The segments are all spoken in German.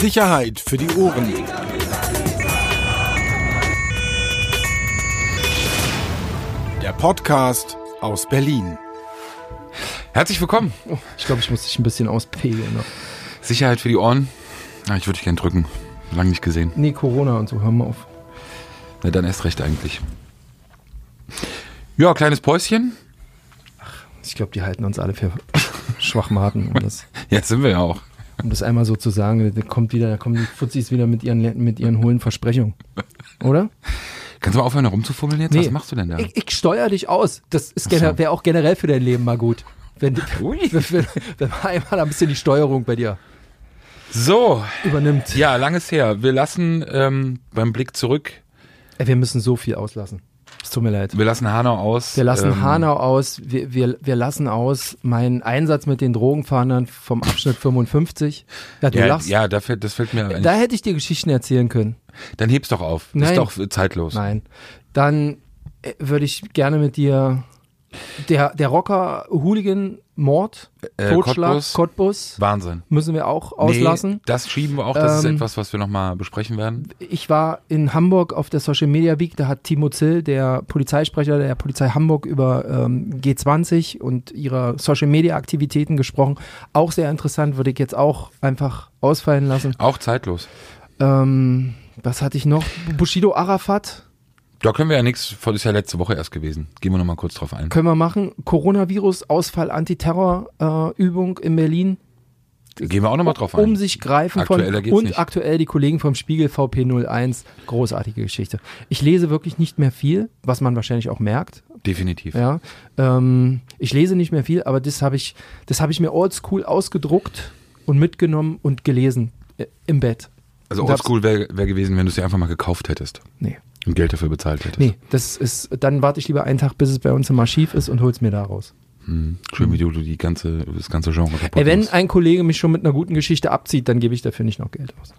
Sicherheit für die Ohren. Der Podcast aus Berlin. Herzlich willkommen. Ich glaube, ich muss dich ein bisschen auspegeln. Ne? Sicherheit für die Ohren. Ich würde dich gern drücken. Lang nicht gesehen. Nee, Corona und so, hör mal auf. Na, dann erst recht eigentlich. Ja, kleines Päuschen. Ich glaube, die halten uns alle für Schwachmaten, um das, Ja, sind wir ja auch. Um das einmal so zu sagen. Da kommt wieder, da kommen die Fuzis wieder mit ihren, mit ihren hohlen Versprechungen. Oder? Kannst du mal aufhören, herumzufummeln jetzt? Was machst du denn da? Ich, ich steuere dich aus. Das ist Ach so. wäre auch generell für dein Leben mal gut. Wenn, Ui. wenn, wenn, wenn man einmal ein bisschen die Steuerung bei dir So, übernimmt. ja, langes her. Wir lassen ähm, beim Blick zurück, Ey, wir müssen so viel auslassen. Es tut mir leid. wir lassen Hanau aus. Wir lassen ähm, Hanau aus, wir, wir, wir lassen aus meinen Einsatz mit den Drogenfahndern vom Abschnitt 55. Ja, du Ja, lachst. ja da fällt, das fällt mir eigentlich. Da hätte ich dir Geschichten erzählen können. Dann heb's doch auf. Nein. Ist doch zeitlos. Nein. Dann äh, würde ich gerne mit dir der, der Rocker Hooligan Mord, Äh, Totschlag, Cottbus. Cottbus, Wahnsinn. müssen wir auch auslassen. Nee, das schieben wir auch. Das Ähm, ist etwas, was wir nochmal besprechen werden. Ich war in Hamburg auf der Social Media Week, da hat Timo Zill, der Polizeisprecher der Polizei Hamburg, über ähm, G20 und ihre Social Media Aktivitäten gesprochen. Auch sehr interessant, würde ich jetzt auch einfach ausfallen lassen. Auch zeitlos. Ähm, was hatte ich noch? Bushido Arafat Da können wir ja nichts, das ist ja letzte Woche erst gewesen. Gehen wir nochmal kurz drauf ein. können wir machen. Coronavirus, Ausfall, Antiterror äh, in Berlin. Gehen wir auch nochmal drauf ein. Um sich greifen Aktueller von und nicht. aktuell die Kollegen vom Spiegel VP01. Großartige Geschichte. Ich lese wirklich nicht mehr viel, was man wahrscheinlich auch merkt. Definitiv. Ja, ähm, ich lese nicht mehr viel, aber das habe ich, das habe ich mir oldschool ausgedruckt und mitgenommen und gelesen äh, im Bett. Also oldschool wäre wär gewesen, wenn du es dir einfach mal gekauft hättest Nee, und Geld dafür bezahlt hättest. nee, das ist, dann warte ich lieber einen Tag, bis es bei uns im Archiv ist und hol's mir da raus. Hm. Schön, wie du die ganze, das ganze Genre kaputt Ey, wenn machst. ein Kollege mich schon mit einer guten Geschichte abzieht, dann gebe ich dafür nicht noch Geld aus.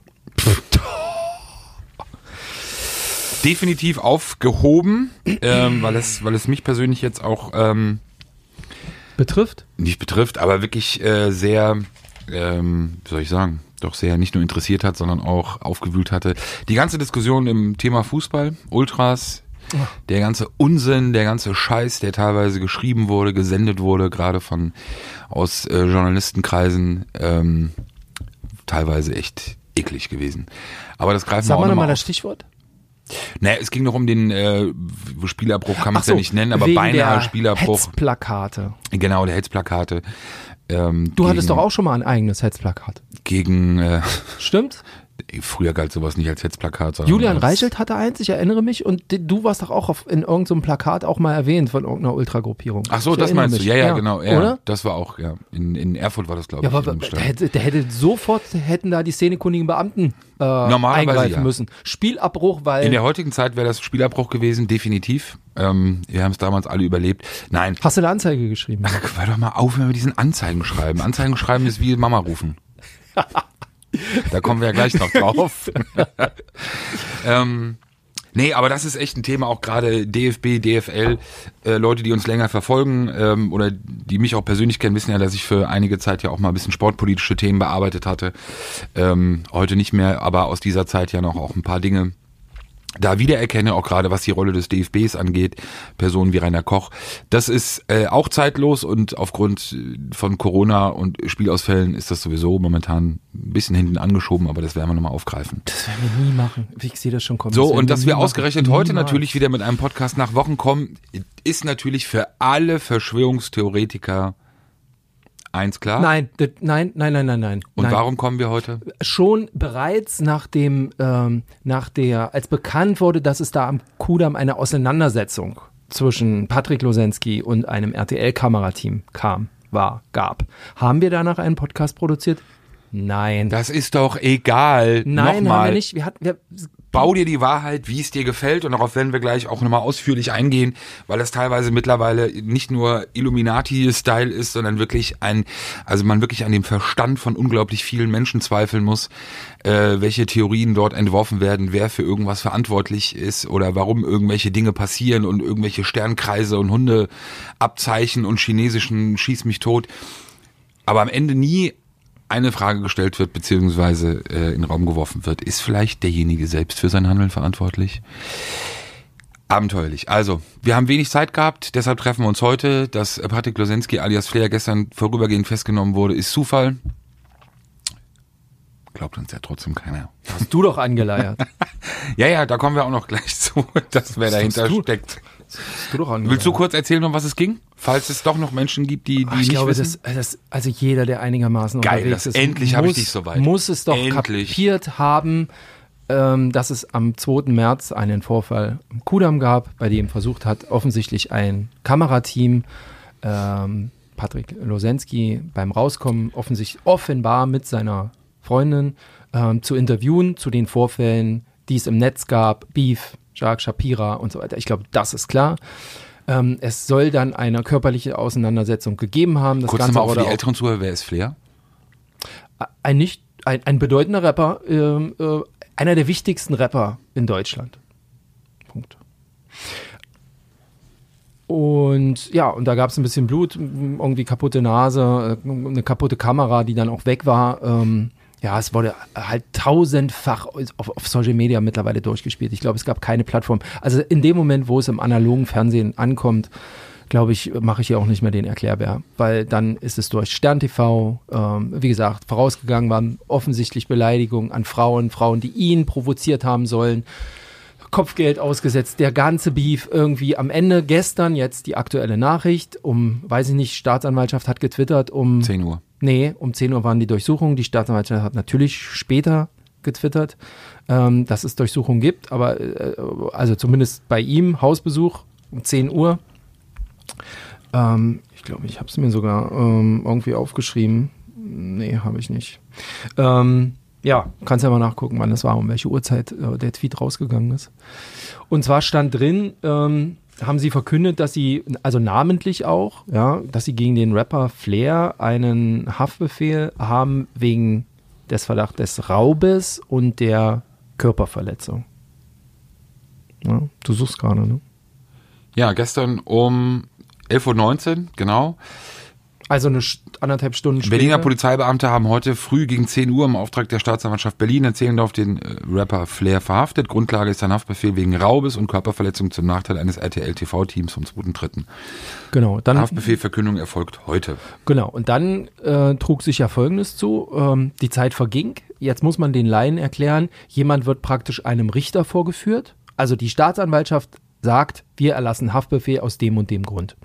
Definitiv aufgehoben, ähm, weil, es, weil es mich persönlich jetzt auch ähm, Betrifft? nicht betrifft, aber wirklich äh, sehr, ähm, wie soll ich sagen, doch sehr nicht nur interessiert hat, sondern auch aufgewühlt hatte. Die ganze Diskussion im Thema Fußball, Ultras, der ganze Unsinn, der ganze Scheiß, der teilweise geschrieben wurde, gesendet wurde, gerade von aus äh, Journalistenkreisen, ähm, teilweise echt eklig gewesen. Aber das greifen Sag wir auch mal nochmal auf. das Stichwort. Naja, es ging noch um den äh, Spielerbruch, kann man es ja nicht nennen, aber beinahe der Spielerbruch. Hetzplakate. Genau, der Hetzplakate. Ähm, Du gegen, hattest doch auch schon mal ein eigenes Hetzplakat. Gegen, äh, Stimmt? früher galt sowas nicht als Hetzplakat. sondern Julian Reichelt hatte eins, ich erinnere mich, und du warst doch auch auf, in irgendeinem Plakat auch mal erwähnt von irgendeiner Ultragruppierung. Ach so, Ich das meinst du? mich. Ja, ja, genau. Ja, Oder? Das war auch, ja. In, in Erfurt war das, glaube Ja, ich. aber der hätte, der hätte sofort, hätten da die szenekundigen Beamten äh, Normalerweise eingreifen ja. müssen. Spielabbruch, weil. in der heutigen Zeit wäre das Spielabbruch gewesen, definitiv. Ähm, wir haben es damals alle überlebt. Nein, hast du eine Anzeige geschrieben? hör doch mal auf, wenn wir diesen Anzeigen schreiben. Anzeigen schreiben ist wie Mama rufen. da kommen wir ja gleich noch drauf. ähm, nee, aber das ist echt ein Thema, auch gerade DFB, DFL, äh, Leute, die uns länger verfolgen ähm, oder die mich auch persönlich kennen, wissen ja, dass ich für einige Zeit ja auch mal ein bisschen sportpolitische Themen bearbeitet hatte. Ähm, heute nicht mehr, aber aus dieser Zeit ja noch auch ein paar Dinge da wiedererkenne, auch gerade was die Rolle des DFBs angeht, Personen wie Rainer Koch. Das ist äh, auch zeitlos und aufgrund äh, von Corona und Spielausfällen ist das sowieso momentan ein bisschen hinten angeschoben, aber das werden wir nochmal aufgreifen. Das werden wir nie machen. Ich sehe das schon kommen. So, werden und dass wir machen. ausgerechnet heute Niemals. natürlich wieder mit einem Podcast nach Wochen kommen, ist natürlich für alle Verschwörungstheoretiker eins klar. Nein, nein, nein, nein, nein, nein. Und nein. warum kommen wir heute? schon bereits nach dem, ähm, nach der, als bekannt wurde, dass es da am Kudamm eine Auseinandersetzung zwischen Patrick Losensky und einem RTL-Kamerateam kam, war, gab, haben wir danach einen Podcast produziert? Nein. Das ist doch egal. Nein, Nochmal. haben wir nicht. Wir hatten, wir, bau dir die Wahrheit, wie es dir gefällt. Und darauf werden wir gleich auch nochmal ausführlich eingehen, weil das teilweise mittlerweile nicht nur Illuminati-Style ist, sondern wirklich ein, also man wirklich an dem Verstand von unglaublich vielen Menschen zweifeln muss, äh, welche Theorien dort entworfen werden, wer für irgendwas verantwortlich ist oder warum irgendwelche Dinge passieren und irgendwelche Sternkreise und Hundeabzeichen und chinesischen Schieß mich tot, aber am Ende nie eine Frage gestellt wird, beziehungsweise äh, in den Raum geworfen wird, ist vielleicht derjenige selbst für sein Handeln verantwortlich? Abenteuerlich. Also, wir haben wenig Zeit gehabt, deshalb treffen wir uns heute. Dass Patrick Losensky alias Flair gestern vorübergehend festgenommen wurde, ist Zufall. Glaubt uns ja trotzdem keiner. Hast du doch angeleiert. Ja, ja, da kommen wir auch noch gleich zu, dass wer dahinter steckt. Du doch. Willst du kurz erzählen, um was es ging? Falls es doch noch Menschen gibt, die, die Ach, ich nicht glaube, wissen. das, das, also jeder, der einigermaßen Geil, unterwegs das- ist, endlich habe ich dich soweit. muss es doch Endlich. kapiert haben, ähm, dass es am 2. März einen Vorfall im Kudamm gab, bei dem versucht hat, offensichtlich ein Kamerateam ähm, Patrick Losensky beim Rauskommen offensichtlich offenbar mit seiner Freundin ähm, zu interviewen zu den Vorfällen, die es im Netz gab, Beef, Jacques Shapira und so weiter. Ich glaube, das ist klar. Ähm, es soll dann eine körperliche Auseinandersetzung gegeben haben. Das Kurz Ganze nochmal wurde die älteren Zuhörer, wer ist Flair? ein nicht ein, ein bedeutender Rapper, ähm, äh, einer der wichtigsten Rapper in Deutschland. Punkt. Und ja, und da gab es ein bisschen Blut, irgendwie kaputte Nase, äh, eine kaputte Kamera, die dann auch weg war. Ähm, ja, es wurde halt tausendfach auf, auf Social Media mittlerweile durchgespielt. Ich glaube, es gab keine Plattform. Also in dem Moment, wo es im analogen Fernsehen ankommt, glaube ich, mache ich hier auch nicht mehr den Erklärbär, weil dann ist es durch Stern TV, ähm, wie gesagt, vorausgegangen waren offensichtlich Beleidigungen an Frauen, Frauen, die ihn provoziert haben sollen. Kopfgeld ausgesetzt, der ganze Beef irgendwie am Ende gestern jetzt die aktuelle Nachricht um, weiß ich nicht, Staatsanwaltschaft hat getwittert um 10 Uhr. Nee, um 10 Uhr waren die Durchsuchungen. Die Staatsanwaltschaft hat natürlich später getwittert, ähm, dass es Durchsuchungen gibt, aber äh, also zumindest bei ihm Hausbesuch um 10 Uhr. Ähm, ich glaube, ich habe es mir sogar ähm, irgendwie aufgeschrieben. Nee, habe ich nicht. Ähm, ja, kannst ja mal nachgucken, wann es war, um welche Uhrzeit äh, der Tweet rausgegangen ist. Und zwar stand drin, ähm, haben sie verkündet, dass sie, also namentlich auch, ja, dass sie gegen den Rapper Flair einen Haftbefehl haben wegen des Verdachts des Raubes und der Körperverletzung. Ja, du suchst gerade, ne? Ja, gestern um 11.19 Uhr, genau. Also eine anderthalb Stunden später. Berliner Polizeibeamte haben heute früh gegen 10 Uhr im Auftrag der Staatsanwaltschaft Berlin in Zehlendorf den äh, Rapper Flair verhaftet. Grundlage ist ein Haftbefehl wegen Raubes und Körperverletzung zum Nachteil eines RTL-TV-Teams vom 2.3. Genau, dann Haftbefehlverkündung erfolgt heute. Genau, und dann äh, trug sich ja Folgendes zu. Ähm, die Zeit verging. Jetzt muss man den Laien erklären, jemand wird praktisch einem Richter vorgeführt. Also die Staatsanwaltschaft sagt, wir erlassen Haftbefehl aus dem und dem Grund.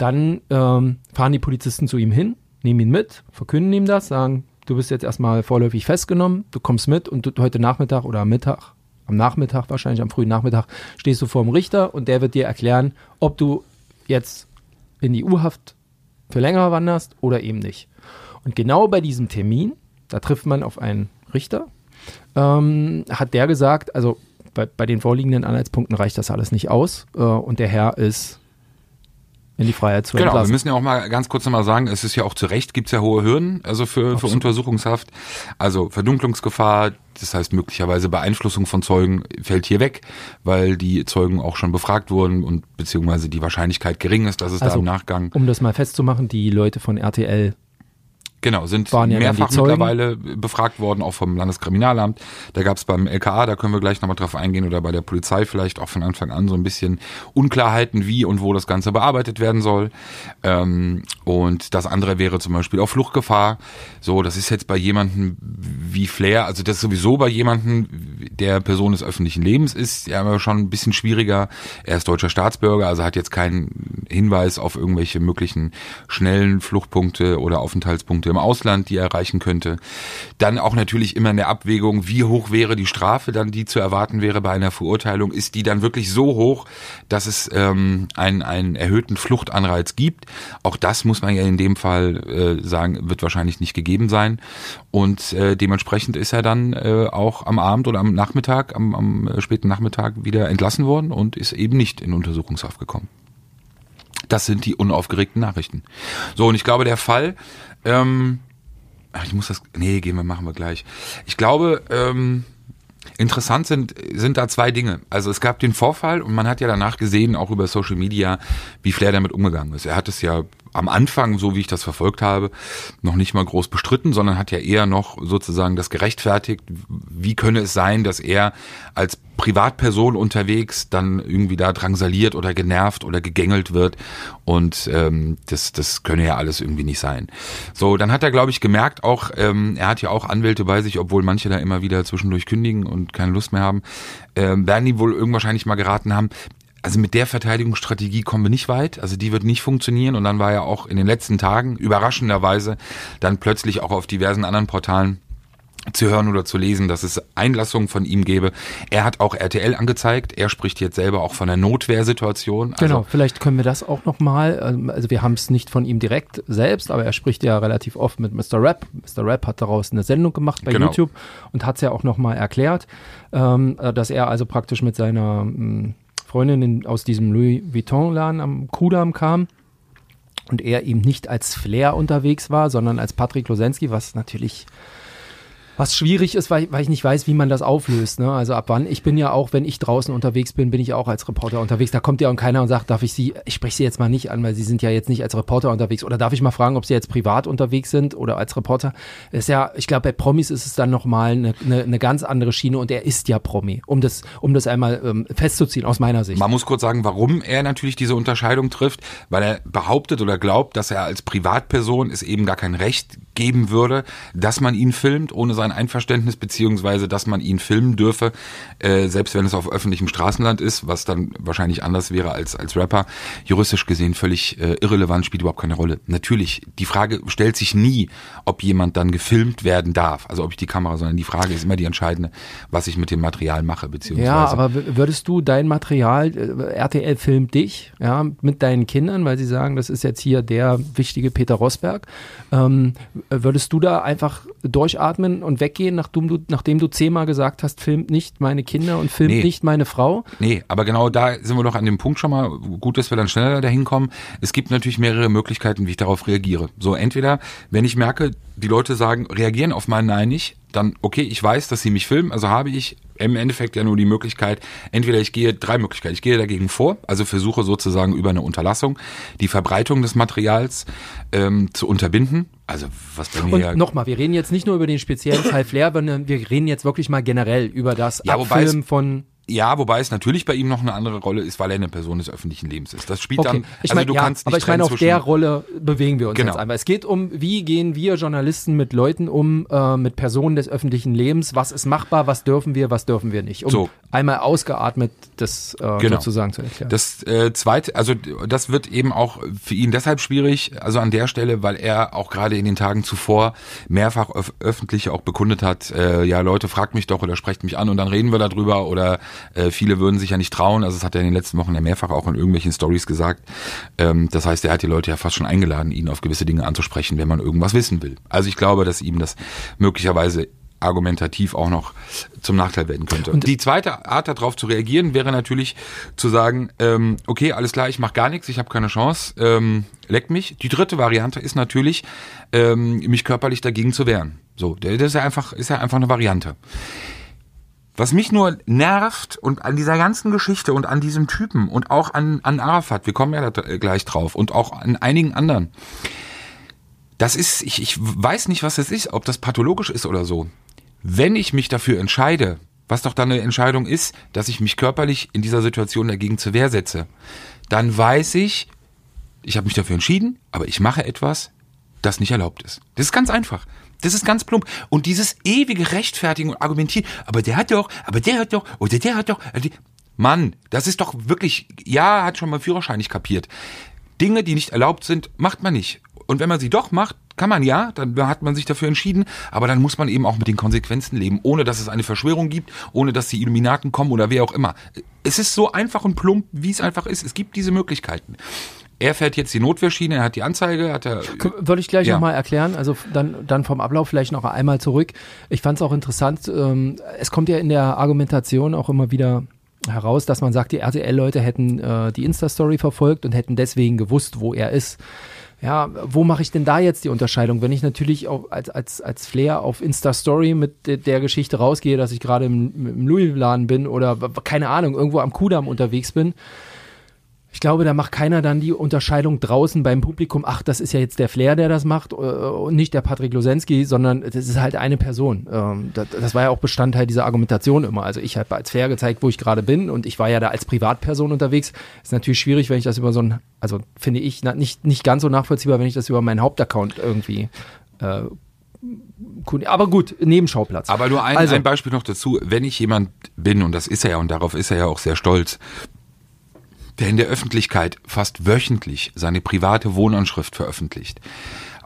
Dann ähm, fahren die Polizisten zu ihm hin, nehmen ihn mit, verkünden ihm das, sagen, du bist jetzt erstmal vorläufig festgenommen, du kommst mit und du, heute Nachmittag oder am Mittag, am Nachmittag wahrscheinlich, am frühen Nachmittag, stehst du vor dem Richter und der wird dir erklären, ob du jetzt in die U-Haft für länger wanderst oder eben nicht. Und genau bei diesem Termin, da trifft man auf einen Richter, ähm, hat der gesagt, also bei, bei den vorliegenden Anhaltspunkten reicht das alles nicht aus äh, und der Herr ist in die Freiheit zu Genau, wir entlassen. müssen ja auch mal ganz kurz nochmal sagen, es ist ja auch zu Recht, gibt's ja hohe Hürden, also für, für. Untersuchungshaft. Also Verdunklungsgefahr, das heißt möglicherweise Beeinflussung von Zeugen fällt hier weg, weil die Zeugen auch schon befragt wurden und beziehungsweise die Wahrscheinlichkeit gering ist, dass es da Also, im Nachgang Um das mal festzumachen, die Leute von RTL Genau, sind Waren ja mehrfach mittlerweile befragt worden, auch vom Landeskriminalamt. Da gab es beim LKA, da können wir gleich nochmal drauf eingehen, oder bei der Polizei vielleicht auch von Anfang an so ein bisschen Unklarheiten, wie und wo das Ganze bearbeitet werden soll. Ähm, und das andere wäre zum Beispiel auch Fluchtgefahr. So, das ist jetzt bei jemandem wie Flair, also das ist sowieso bei jemandem, der Person des öffentlichen Lebens ist, ja aber schon ein bisschen schwieriger. Er ist deutscher Staatsbürger, also hat jetzt keinen Hinweis auf irgendwelche möglichen schnellen Fluchtpunkte oder Aufenthaltspunkte im Ausland, die er erreichen könnte. Dann auch natürlich immer in der Abwägung, wie hoch wäre die Strafe dann, die zu erwarten wäre bei einer Verurteilung. Ist die dann wirklich so hoch, dass es ähm, einen, einen erhöhten Fluchtanreiz gibt? Auch das muss man ja in dem Fall äh, sagen, wird wahrscheinlich nicht gegeben sein. Und äh, dementsprechend ist er dann äh, auch am Abend oder am Nachmittag, am, am äh, späten Nachmittag wieder entlassen worden und ist eben nicht in Untersuchungshaft gekommen. Das sind die unaufgeregten Nachrichten. So, und ich glaube, der Fall, ähm, ich muss das, nee, gehen wir, machen wir gleich. Ich glaube, ähm, Interessant sind, sind da zwei Dinge. Also es gab den Vorfall und man hat ja danach gesehen, auch über Social Media, wie Flair damit umgegangen ist. Er hat es ja am Anfang, so wie ich das verfolgt habe, noch nicht mal groß bestritten, sondern hat ja eher noch sozusagen das gerechtfertigt. Wie könne es sein, dass er als Privatperson unterwegs dann irgendwie da drangsaliert oder genervt oder gegängelt wird und ähm, das, das könne ja alles irgendwie nicht sein. So, dann hat er, glaube ich, gemerkt, auch ähm, er hat ja auch Anwälte bei sich, obwohl manche da immer wieder zwischendurch kündigen und keine Lust mehr haben, ähm, werden die wohl irgendwann wahrscheinlich mal geraten haben, also mit der Verteidigungsstrategie kommen wir nicht weit. Also die wird nicht funktionieren. Und dann war er auch in den letzten Tagen überraschenderweise dann plötzlich auch auf diversen anderen Portalen zu hören oder zu lesen, dass es Einlassungen von ihm gäbe. Er hat auch RTL angezeigt. Er spricht jetzt selber auch von einer Notwehrsituation. Also genau, vielleicht können wir das auch nochmal. Ähm, also wir haben es nicht von ihm direkt selbst, aber er spricht ja relativ oft mit Mr. Rap. Mr. Rap hat daraus eine Sendung gemacht bei genau. YouTube und hat es ja auch nochmal erklärt, ähm, dass er also praktisch mit seiner hm, Freundin aus diesem Louis Vuitton-Laden am Kudamm kam und er eben nicht als Flair unterwegs war, sondern als Patrick Losensky, was natürlich was schwierig ist, weil, weil ich nicht weiß, wie man das auflöst. Ne? Also ab wann, ich bin ja auch, wenn ich draußen unterwegs bin, bin ich auch als Reporter unterwegs. Da kommt ja auch keiner und sagt, darf ich Sie, ich spreche Sie jetzt mal nicht an, weil Sie sind ja jetzt nicht als Reporter unterwegs. Oder darf ich mal fragen, ob Sie jetzt privat unterwegs sind oder als Reporter? ist ja, ich glaube, bei Promis ist es dann nochmal eine, eine, eine ganz andere Schiene und er ist ja Promi, um das, um das einmal ähm, festzuziehen, aus meiner Sicht. Man muss kurz sagen, warum er natürlich diese Unterscheidung trifft, weil er behauptet oder glaubt, dass er als Privatperson es eben gar kein Recht geben würde, dass man ihn filmt, ohne sein Einverständnis, beziehungsweise dass man ihn filmen dürfe, äh, selbst wenn es auf öffentlichem Straßenland ist, was dann wahrscheinlich anders wäre als, als Rapper. Juristisch gesehen völlig äh, irrelevant, spielt überhaupt keine Rolle. Natürlich, die Frage stellt sich nie, ob jemand dann gefilmt werden darf, also ob ich die Kamera, sondern die Frage ist immer die entscheidende, was ich mit dem Material mache, beziehungsweise. Ja, aber würdest du dein Material, äh, RTL filmt dich, ja, mit deinen Kindern, weil sie sagen, das ist jetzt hier der wichtige Peter Rosberg, ähm, würdest du da einfach durchatmen und weggehen, nachdem du, nachdem du zehnmal gesagt hast, filmt nicht meine Kinder und filmt nee. nicht meine Frau? Nee, aber genau da sind wir doch an dem Punkt schon mal. Gut, dass wir dann schneller dahin kommen. Es gibt natürlich mehrere Möglichkeiten, wie ich darauf reagiere. So, entweder, wenn ich merke, die Leute sagen, reagieren auf mein Nein nicht, dann, okay, ich weiß, dass sie mich filmen, also habe ich im Endeffekt ja nur die Möglichkeit, entweder ich gehe, drei Möglichkeiten, ich gehe dagegen vor, also versuche sozusagen über eine Unterlassung die Verbreitung des Materials ähm, zu unterbinden. Also was bei mir Und ja nochmal, wir reden jetzt nicht nur über den speziellen Fall Flair, sondern wir reden jetzt wirklich mal generell über das ja, Abfilmen von ja, wobei es natürlich bei ihm noch eine andere Rolle ist, weil er eine Person des öffentlichen Lebens ist. Das spielt okay. dann. Ich also mein, du ja, kannst nicht aber ich meine, auf der Rolle bewegen wir uns genau. jetzt einmal. Es geht um, wie gehen wir Journalisten mit Leuten um, äh, mit Personen des öffentlichen Lebens? Was ist machbar? Was dürfen wir? Was dürfen wir nicht? Um so. einmal ausgeatmet das äh, genau. sozusagen zu erklären. Das äh, zweite, also das wird eben auch für ihn deshalb schwierig, also an der Stelle, weil er auch gerade in den Tagen zuvor mehrfach öf öffentlich auch bekundet hat, äh, ja Leute, fragt mich doch oder sprecht mich an und dann reden wir darüber oder äh, viele würden sich ja nicht trauen. Also das hat er in den letzten Wochen ja mehrfach auch in irgendwelchen Stories gesagt. Ähm, das heißt, er hat die Leute ja fast schon eingeladen, ihn auf gewisse Dinge anzusprechen, wenn man irgendwas wissen will. Also ich glaube, dass ihm das möglicherweise argumentativ auch noch zum Nachteil werden könnte. Und die zweite Art darauf zu reagieren wäre natürlich zu sagen, ähm, okay, alles klar, ich mache gar nichts, ich habe keine Chance, ähm, leck mich. Die dritte Variante ist natürlich, ähm, mich körperlich dagegen zu wehren. So, das ist ja einfach, ist ja einfach eine Variante. Was mich nur nervt und an dieser ganzen Geschichte und an diesem Typen und auch an, an Arafat, wir kommen ja da gleich drauf, und auch an einigen anderen, das ist, ich, ich weiß nicht, was das ist, ob das pathologisch ist oder so. Wenn ich mich dafür entscheide, was doch dann eine Entscheidung ist, dass ich mich körperlich in dieser Situation dagegen zur Wehr setze, dann weiß ich, ich habe mich dafür entschieden, aber ich mache etwas, das nicht erlaubt ist. Das ist ganz einfach. Das ist ganz plump. Und dieses ewige Rechtfertigen und Argumentieren, aber der hat doch, aber der hat doch, oder der hat doch. Also Mann, das ist doch wirklich, ja, hat schon mal Führerschein nicht kapiert. Dinge, die nicht erlaubt sind, macht man nicht. Und wenn man sie doch macht, kann man ja, dann hat man sich dafür entschieden, aber dann muss man eben auch mit den Konsequenzen leben, ohne dass es eine Verschwörung gibt, ohne dass die Illuminaten kommen oder wer auch immer. Es ist so einfach und plump, wie es einfach ist. Es gibt diese Möglichkeiten. Er fährt jetzt die Notwehrschiene, er hat die Anzeige, hat er. Würde ich gleich ja. nochmal erklären, also dann, dann vom Ablauf vielleicht noch einmal zurück. Ich fand es auch interessant, ähm, es kommt ja in der Argumentation auch immer wieder heraus, dass man sagt, die RTL-Leute hätten äh, die Insta-Story verfolgt und hätten deswegen gewusst, wo er ist. ja, wo mache ich denn da jetzt die Unterscheidung? Wenn ich natürlich auch als, als, als Flair auf Insta-Story mit de, der Geschichte rausgehe, dass ich gerade im, im Louis-Laden bin oder keine Ahnung, irgendwo am Kudamm unterwegs bin, ich glaube, da macht keiner dann die Unterscheidung draußen beim Publikum, ach, das ist ja jetzt der Flair, der das macht, äh, und nicht der Patrick Losensky, sondern das ist halt eine Person. Ähm, das, das war ja auch Bestandteil dieser Argumentation immer. Also ich habe als Flair gezeigt, wo ich gerade bin und ich war ja da als Privatperson unterwegs. Ist natürlich schwierig, wenn ich das über so ein, also finde ich nicht, nicht ganz so nachvollziehbar, wenn ich das über meinen Hauptaccount irgendwie äh, aber gut, Nebenschauplatz. Aber nur ein, also, ein Beispiel noch dazu. Wenn ich jemand bin, und das ist er ja, und darauf ist er ja auch sehr stolz, der in der Öffentlichkeit fast wöchentlich seine private Wohnanschrift veröffentlicht.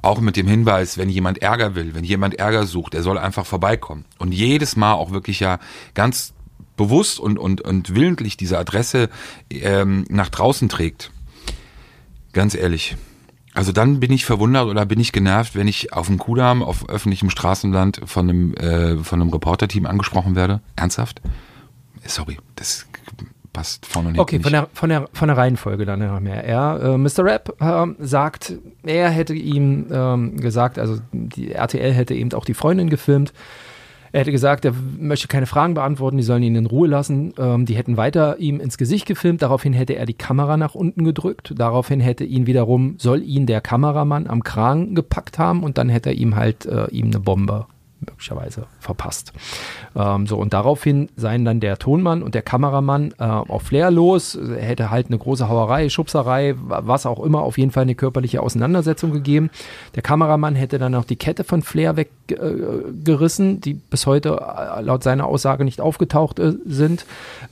Auch mit dem Hinweis, wenn jemand Ärger will, wenn jemand Ärger sucht, er soll einfach vorbeikommen. Und jedes Mal auch wirklich ja ganz bewusst und, und, und willentlich diese Adresse ähm, nach draußen trägt. Ganz ehrlich. Also dann bin ich verwundert oder bin ich genervt, wenn ich auf dem Kudamm, auf öffentlichem Straßenland von einem, äh, von einem Reporterteam angesprochen werde. Ernsthaft? Sorry, das passt vorne und Okay, von der, von, der, von der Reihenfolge dann noch mehr. Er, äh, Mr. Rap äh, sagt, er hätte ihm ähm, gesagt, also die RTL hätte eben auch die Freundin gefilmt. Er hätte gesagt, er möchte keine Fragen beantworten, die sollen ihn in Ruhe lassen. Ähm, die hätten weiter ihm ins Gesicht gefilmt. Daraufhin hätte er die Kamera nach unten gedrückt. Daraufhin hätte ihn wiederum, soll ihn der Kameramann am Kragen gepackt haben und dann hätte er ihm halt äh, ihm eine Bombe möglicherweise verpasst. Ähm, so, und daraufhin seien dann der Tonmann und der Kameramann äh, auf Flair los. Hätte halt eine große Hauerei, Schubserei, was auch immer, auf jeden Fall eine körperliche Auseinandersetzung gegeben. Der Kameramann hätte dann auch die Kette von Flair weggerissen, äh, die bis heute äh, laut seiner Aussage nicht aufgetaucht äh, sind.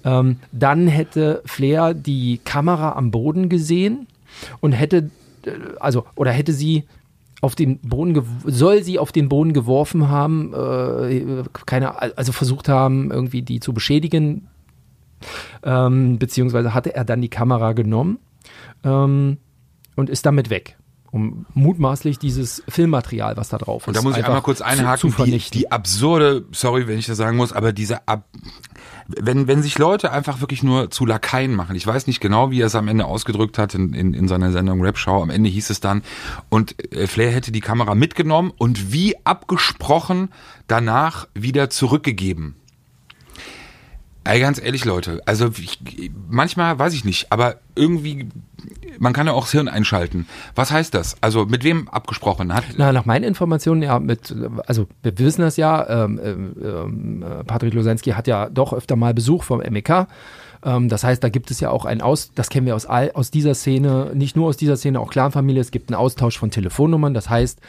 Ähm, dann hätte Flair die Kamera am Boden gesehen und hätte, äh, also, oder hätte sie auf den Boden soll sie auf den Boden geworfen haben, äh, keine, also versucht haben, irgendwie die zu beschädigen, ähm, beziehungsweise hatte er dann die Kamera genommen ähm, und ist damit weg um mutmaßlich dieses Filmmaterial, was da drauf ist. Und da muss ich einmal kurz einhaken, zu, zu die, die, absurde, sorry, wenn ich das sagen muss, aber diese ab, wenn, wenn sich Leute einfach wirklich nur zu Lakaien machen, ich weiß nicht genau, wie er es am Ende ausgedrückt hat in, in, in seiner Sendung Rap Show, am Ende hieß es dann, und äh, Flair hätte die Kamera mitgenommen und wie abgesprochen danach wieder zurückgegeben. Ey, ganz ehrlich, Leute, also ich, manchmal weiß ich nicht, aber irgendwie, man kann ja auch das Hirn einschalten. Was heißt das? Also mit wem abgesprochen hat? Na, nach meinen Informationen, ja, mit, also wir wissen das ja, ähm, ähm, ähm Patrick Losensky hat ja doch öfter mal Besuch vom MEK. Ähm, das heißt, da gibt es ja auch ein Aus, das kennen wir aus, all, aus dieser Szene, nicht nur aus dieser Szene, auch Clanfamilie, es gibt einen Austausch von Telefonnummern. Das heißt,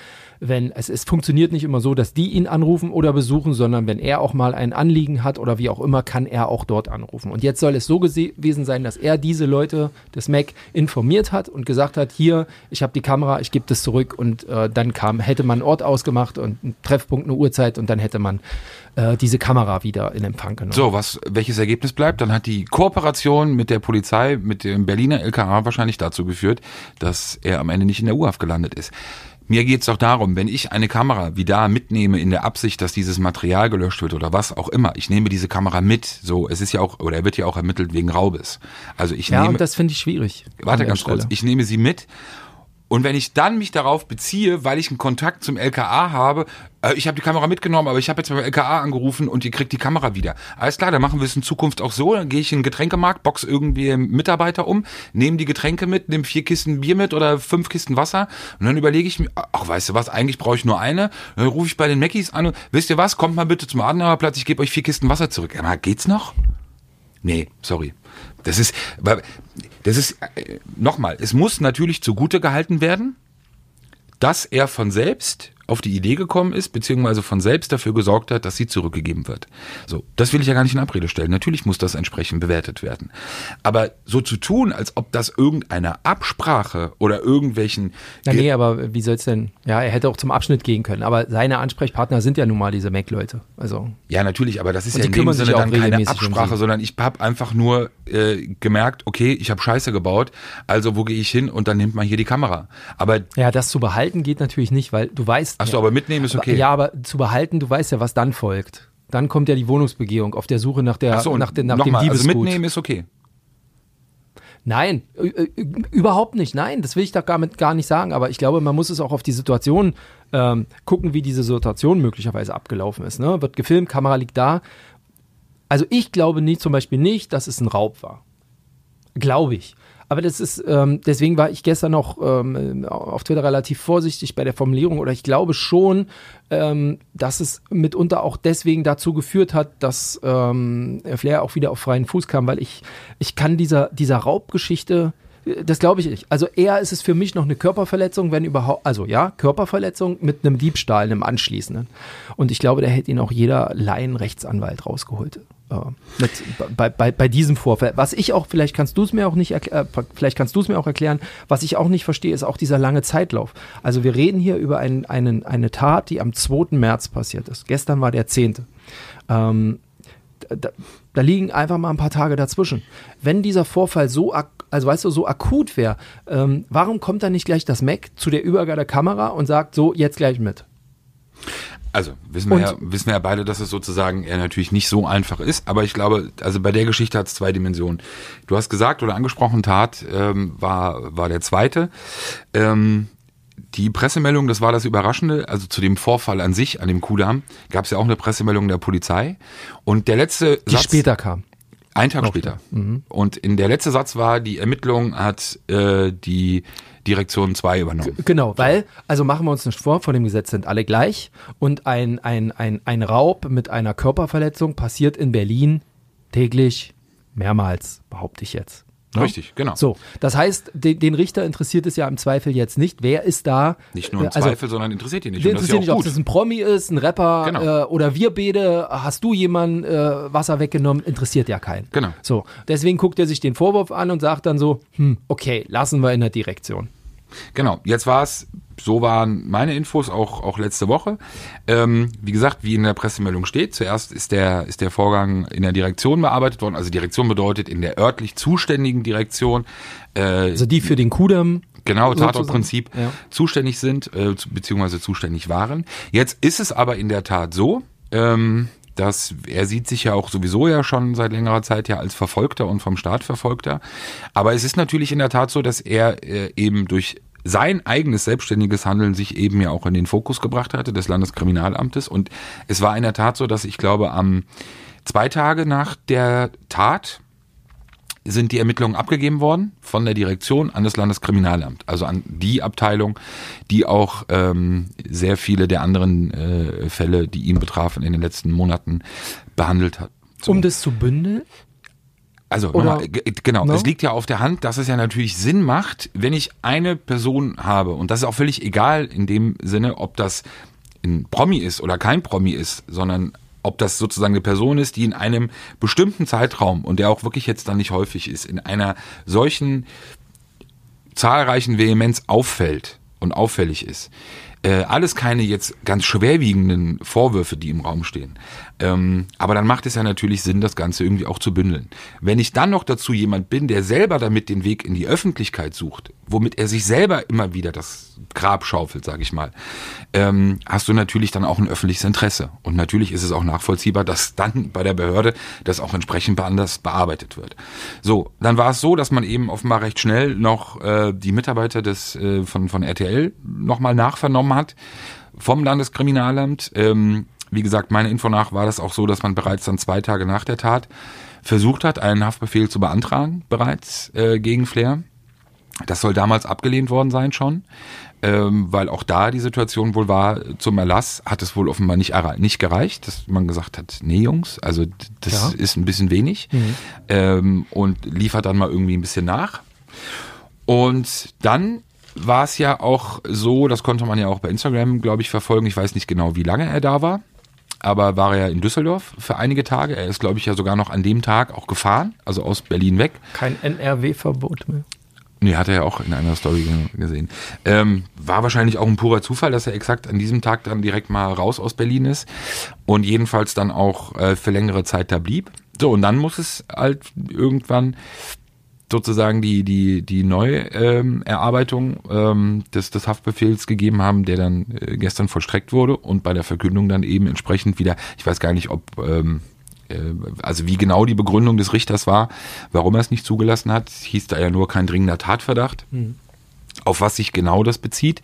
wenn es, es funktioniert nicht immer so, dass die ihn anrufen oder besuchen, sondern wenn er auch mal ein Anliegen hat oder wie auch immer, kann er auch dort anrufen. Und jetzt soll es so gewesen sein, dass er diese Leute des Mac informiert hat und gesagt hat, hier, ich habe die Kamera, ich gebe das zurück und äh, dann kam, hätte man einen Ort ausgemacht und einen Treffpunkt, eine Uhrzeit und dann hätte man äh, diese Kamera wieder in Empfang genommen. So, was, welches Ergebnis bleibt? Dann hat die Kooperation mit der Polizei, mit dem Berliner LKA wahrscheinlich dazu geführt, dass er am Ende nicht in der U-Haft gelandet ist. Mir geht es doch darum, wenn ich eine Kamera wie da mitnehme in der Absicht, dass dieses Material gelöscht wird oder was auch immer, ich nehme diese Kamera mit. So, es ist ja auch, oder er wird ja auch ermittelt wegen Raubes. Also ich ja, nehme. und das finde ich schwierig. Warte ganz kurz. Ich nehme sie mit und wenn ich dann mich darauf beziehe, weil ich einen Kontakt zum LKA habe, äh, ich habe die Kamera mitgenommen, aber ich habe jetzt beim LKA angerufen und ihr kriegt die Kamera wieder. Alles klar, dann machen wir es in Zukunft auch so. Dann gehe ich in den Getränkemarkt, box irgendwie Mitarbeiter um, nehme die Getränke mit, nehme vier Kisten Bier mit oder fünf Kisten Wasser und dann überlege ich mir, ach weißt du was, eigentlich brauche ich nur eine. Dann rufe ich bei den Mackies an und wisst ihr was, kommt mal bitte zum Adenauerplatz, ich gebe euch vier Kisten Wasser zurück. Ja, geht's noch? Nee, sorry. Das ist, das ist, äh, nochmal, es muss natürlich zugute gehalten werden, dass er von selbst auf die Idee gekommen ist, beziehungsweise von selbst dafür gesorgt hat, dass sie zurückgegeben wird. So, das will ich ja gar nicht in Abrede stellen. Natürlich muss das entsprechend bewertet werden. Aber so zu tun, als ob das irgendeine Absprache oder irgendwelchen. Na nee, aber wie soll es denn? Ja, er hätte auch zum Abschnitt gehen können. Aber seine Ansprechpartner sind ja nun mal diese Mac-Leute. Also. Ja, natürlich, aber das ist ja in dem Sinne dann keine Absprache, um sondern ich habe einfach nur äh, gemerkt, okay, ich habe Scheiße gebaut, also wo gehe ich hin und dann nimmt man hier die Kamera. Aber. Ja, das zu behalten geht natürlich nicht, weil du weißt, Achso, aber mitnehmen ist okay. Ja, aber zu behalten, du weißt ja, was dann folgt. Dann kommt ja die Wohnungsbegehung auf der Suche nach der so, nach, der, nach dem mal, Diebesgut. Also mitnehmen ist okay. Nein, überhaupt nicht. Nein, das will ich doch gar, mit, gar nicht sagen. Aber ich glaube, man muss es auch auf die Situation ähm, gucken, wie diese Situation möglicherweise abgelaufen ist. Ne? Wird gefilmt, Kamera liegt da. Also ich glaube nicht, zum Beispiel nicht, dass es ein Raub war. Glaube ich. Aber das ist, ähm, deswegen war ich gestern noch ähm, auf Twitter relativ vorsichtig bei der Formulierung. Oder ich glaube schon, ähm, dass es mitunter auch deswegen dazu geführt hat, dass ähm, Flair auch wieder auf freien Fuß kam, weil ich, ich kann dieser, dieser Raubgeschichte, das glaube ich nicht. Also eher ist es für mich noch eine Körperverletzung, wenn überhaupt, also ja, Körperverletzung mit einem Diebstahl, einem anschließenden. Und ich glaube, da hätte ihn auch jeder Laienrechtsanwalt rausgeholt. Äh, mit, bei, bei, bei diesem Vorfall. Was ich auch, vielleicht kannst du es mir auch nicht äh, vielleicht kannst du es mir auch erklären, was ich auch nicht verstehe, ist auch dieser lange Zeitlauf. Also wir reden hier über ein, einen, eine Tat, die am 2. März passiert ist. Gestern war der 10. Ähm, da, da, liegen einfach mal ein paar Tage dazwischen. Wenn dieser Vorfall so, also weißt du, so akut wäre, ähm, warum kommt da nicht gleich das Mac zu der Übergabe der Kamera und sagt so, jetzt gleich mit? Also wissen wir, ja, wissen wir ja beide, dass es sozusagen eher natürlich nicht so einfach ist, aber ich glaube, also bei der Geschichte hat es zwei Dimensionen. Du hast gesagt oder angesprochen, Tat ähm, war, war der zweite. Ähm, die Pressemeldung, das war das Überraschende, also zu dem Vorfall an sich, an dem Kudamm, gab es ja auch eine Pressemeldung der Polizei. Und der letzte Die Satz, später kam. Ein Tag später. Mhm. Und in der letzte Satz war, die Ermittlung hat äh, die Direktion 2 übernommen. Genau, weil, also machen wir uns nicht vor, vor dem Gesetz sind alle gleich und ein, ein, ein, ein Raub mit einer Körperverletzung passiert in Berlin täglich mehrmals, behaupte ich jetzt. Ne? Richtig, genau. So, das heißt, den, den, Richter interessiert es ja im Zweifel jetzt nicht. Wer ist da? Nicht nur im äh, also, Zweifel, sondern interessiert ihn nicht. Interessiert nicht, ob es ein Promi ist, ein Rapper genau. äh, oder wir beide. Hast du jemanden äh, Wasser weggenommen? Interessiert ja keinen. Genau. So, deswegen guckt er sich den Vorwurf an und sagt dann so, hm, okay, lassen wir in der Direktion. Genau, jetzt war es, so waren meine Infos auch, auch letzte Woche. Ähm, wie gesagt, wie in der Pressemeldung steht, zuerst ist der, ist der Vorgang in der Direktion bearbeitet worden. Also Direktion bedeutet in der örtlich zuständigen Direktion. Äh, also die für den Kudamm Genau, Tatortprinzip ja. zuständig sind, äh, beziehungsweise zuständig waren. Jetzt ist es aber in der Tat so, ähm, dass er sieht sich ja auch sowieso ja schon seit längerer Zeit ja als Verfolgter und vom Staat Verfolgter. Aber es ist natürlich in der Tat so, dass er äh, eben durch sein eigenes selbstständiges Handeln sich eben ja auch in den Fokus gebracht hatte des Landeskriminalamtes. Und es war in der Tat so, dass ich glaube, am zwei Tage nach der Tat sind die Ermittlungen abgegeben worden von der Direktion an das Landeskriminalamt, also an die Abteilung, die auch ähm, sehr viele der anderen äh, Fälle, die ihn betrafen, in den letzten Monaten behandelt hat. So. Um das zu bündeln? Also nochmal, genau, no? es liegt ja auf der Hand, dass es ja natürlich Sinn macht, wenn ich eine Person habe, und das ist auch völlig egal in dem Sinne, ob das ein Promi ist oder kein Promi ist, sondern ob das sozusagen eine Person ist, die in einem bestimmten Zeitraum, und der auch wirklich jetzt dann nicht häufig ist, in einer solchen zahlreichen Vehemenz auffällt und auffällig ist. Äh, alles keine jetzt ganz schwerwiegenden Vorwürfe, die im Raum stehen. Ähm, aber dann macht es ja natürlich Sinn, das Ganze irgendwie auch zu bündeln. Wenn ich dann noch dazu jemand bin, der selber damit den Weg in die Öffentlichkeit sucht, womit er sich selber immer wieder das Grab schaufelt, sage ich mal, ähm, hast du natürlich dann auch ein öffentliches Interesse. Und natürlich ist es auch nachvollziehbar, dass dann bei der Behörde das auch entsprechend anders bearbeitet wird. So, dann war es so, dass man eben offenbar recht schnell noch äh, die Mitarbeiter des äh, von, von RTL nochmal nachvernommen hat vom Landeskriminalamt. Ähm, wie gesagt, meine Info nach war das auch so, dass man bereits dann zwei Tage nach der Tat versucht hat, einen Haftbefehl zu beantragen, bereits äh, gegen Flair. Das soll damals abgelehnt worden sein schon, ähm, weil auch da die Situation wohl war, zum Erlass hat es wohl offenbar nicht, nicht gereicht, dass man gesagt hat, nee Jungs, also das ja. ist ein bisschen wenig mhm. ähm, und liefert dann mal irgendwie ein bisschen nach. Und dann war es ja auch so, das konnte man ja auch bei Instagram, glaube ich, verfolgen, ich weiß nicht genau, wie lange er da war, aber war er ja in Düsseldorf für einige Tage. Er ist, glaube ich, ja sogar noch an dem Tag auch gefahren, also aus Berlin weg. Kein NRW-Verbot mehr. Nee, hat er ja auch in einer Story gesehen. Ähm, war wahrscheinlich auch ein purer Zufall, dass er exakt an diesem Tag dann direkt mal raus aus Berlin ist und jedenfalls dann auch äh, für längere Zeit da blieb. So, und dann muss es halt irgendwann sozusagen die, die, die Neuerarbeitung ähm, des, des Haftbefehls gegeben haben, der dann äh, gestern vollstreckt wurde und bei der Verkündung dann eben entsprechend wieder, ich weiß gar nicht, ob ähm, Äh, also wie genau die Begründung des Richters war, warum er es nicht zugelassen hat, hieß da ja nur kein dringender Tatverdacht. Mhm. Auf was sich genau das bezieht.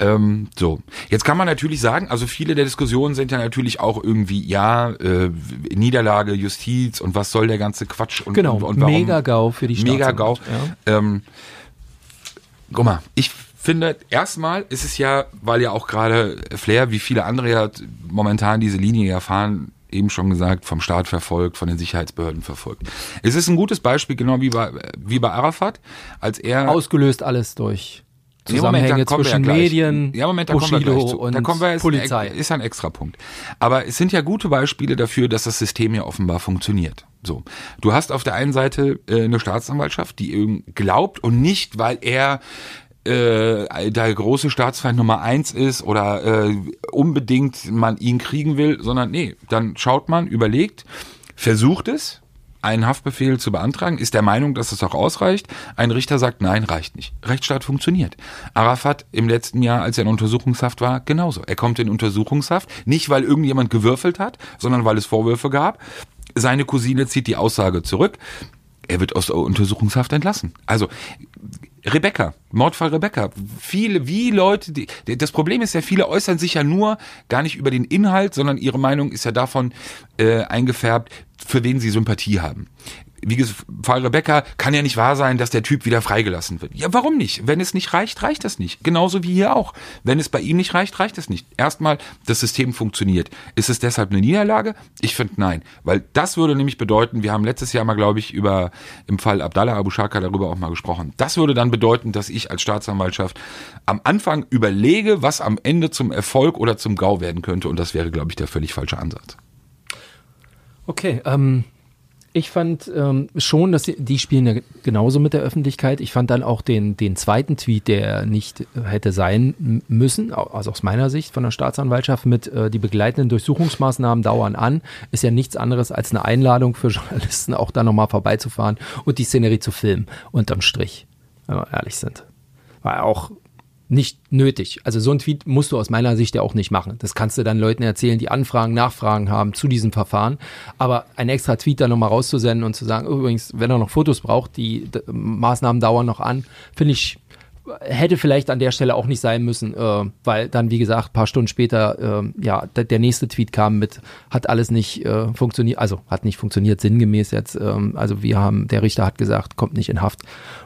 Ähm, so, jetzt kann man natürlich sagen, also viele der Diskussionen sind ja natürlich auch irgendwie, ja, äh, Niederlage, Justiz und was soll der ganze Quatsch und, genau, und, und warum, Mega-GAU für die Mega-GAU. Ja. Ähm, guck mal, ich finde, erstmal ist es ja, weil ja auch gerade Flair, wie viele andere ja momentan diese Linie ja fahren, eben schon gesagt, vom Staat verfolgt, von den Sicherheitsbehörden verfolgt. Es ist ein gutes Beispiel, genau wie bei, wie bei Arafat, als er... Ausgelöst alles durch Zusammenhänge ja, Moment, zwischen Medien, ja, Moment, da Bushido kommen wir zu. und da kommen wir, ist Polizei. Ein, ist ein extra Punkt. Aber es sind ja gute Beispiele dafür, dass das System ja offenbar funktioniert. So, du hast auf der einen Seite äh, eine Staatsanwaltschaft, die glaubt und nicht, weil er äh, der große Staatsfeind Nummer eins ist oder äh, unbedingt man ihn kriegen will, sondern nee, dann schaut man, überlegt, versucht es, einen Haftbefehl zu beantragen, ist der Meinung, dass es auch ausreicht. Ein Richter sagt, nein, reicht nicht. Rechtsstaat funktioniert. Arafat im letzten Jahr, als er in Untersuchungshaft war, genauso. Er kommt in Untersuchungshaft, nicht weil irgendjemand gewürfelt hat, sondern weil es Vorwürfe gab. Seine Cousine zieht die Aussage zurück. Er wird aus der Untersuchungshaft entlassen. Also Rebecca, Mordfall Rebecca. Viele, wie Leute, die, das Problem ist ja, viele äußern sich ja nur gar nicht über den Inhalt, sondern ihre Meinung ist ja davon äh, eingefärbt, für wen sie Sympathie haben wie gesagt, Fall Rebecca, kann ja nicht wahr sein, dass der Typ wieder freigelassen wird. Ja, warum nicht? Wenn es nicht reicht, reicht das nicht. Genauso wie hier auch. Wenn es bei ihm nicht reicht, reicht es nicht. Erstmal, das System funktioniert. Ist es deshalb eine Niederlage? Ich finde nein. Weil das würde nämlich bedeuten, wir haben letztes Jahr mal, glaube ich, über im Fall Abdallah Abu Shaka darüber auch mal gesprochen. Das würde dann bedeuten, dass ich als Staatsanwaltschaft am Anfang überlege, was am Ende zum Erfolg oder zum GAU werden könnte. Und das wäre, glaube ich, der völlig falsche Ansatz. Okay, ähm, ich fand ähm, schon, dass die, die spielen ja genauso mit der Öffentlichkeit. Ich fand dann auch den, den zweiten Tweet, der nicht hätte sein müssen, also aus meiner Sicht von der Staatsanwaltschaft mit äh, die begleitenden Durchsuchungsmaßnahmen dauern an, ist ja nichts anderes als eine Einladung für Journalisten, auch da nochmal vorbeizufahren und die Szenerie zu filmen, unterm Strich, wenn wir ehrlich sind. War auch nicht nötig. Also so ein Tweet musst du aus meiner Sicht ja auch nicht machen. Das kannst du dann Leuten erzählen, die Anfragen, Nachfragen haben zu diesem Verfahren. Aber ein extra Tweet da nochmal rauszusenden und zu sagen, übrigens, wenn er noch Fotos braucht, die Maßnahmen dauern noch an, finde ich hätte vielleicht an der Stelle auch nicht sein müssen, äh, weil dann, wie gesagt, paar Stunden später, äh, ja, der, nächste Tweet kam mit, hat alles nicht äh, funktioniert, also hat nicht funktioniert, sinngemäß jetzt. Ähm, also wir haben, der Richter hat gesagt, kommt nicht in Haft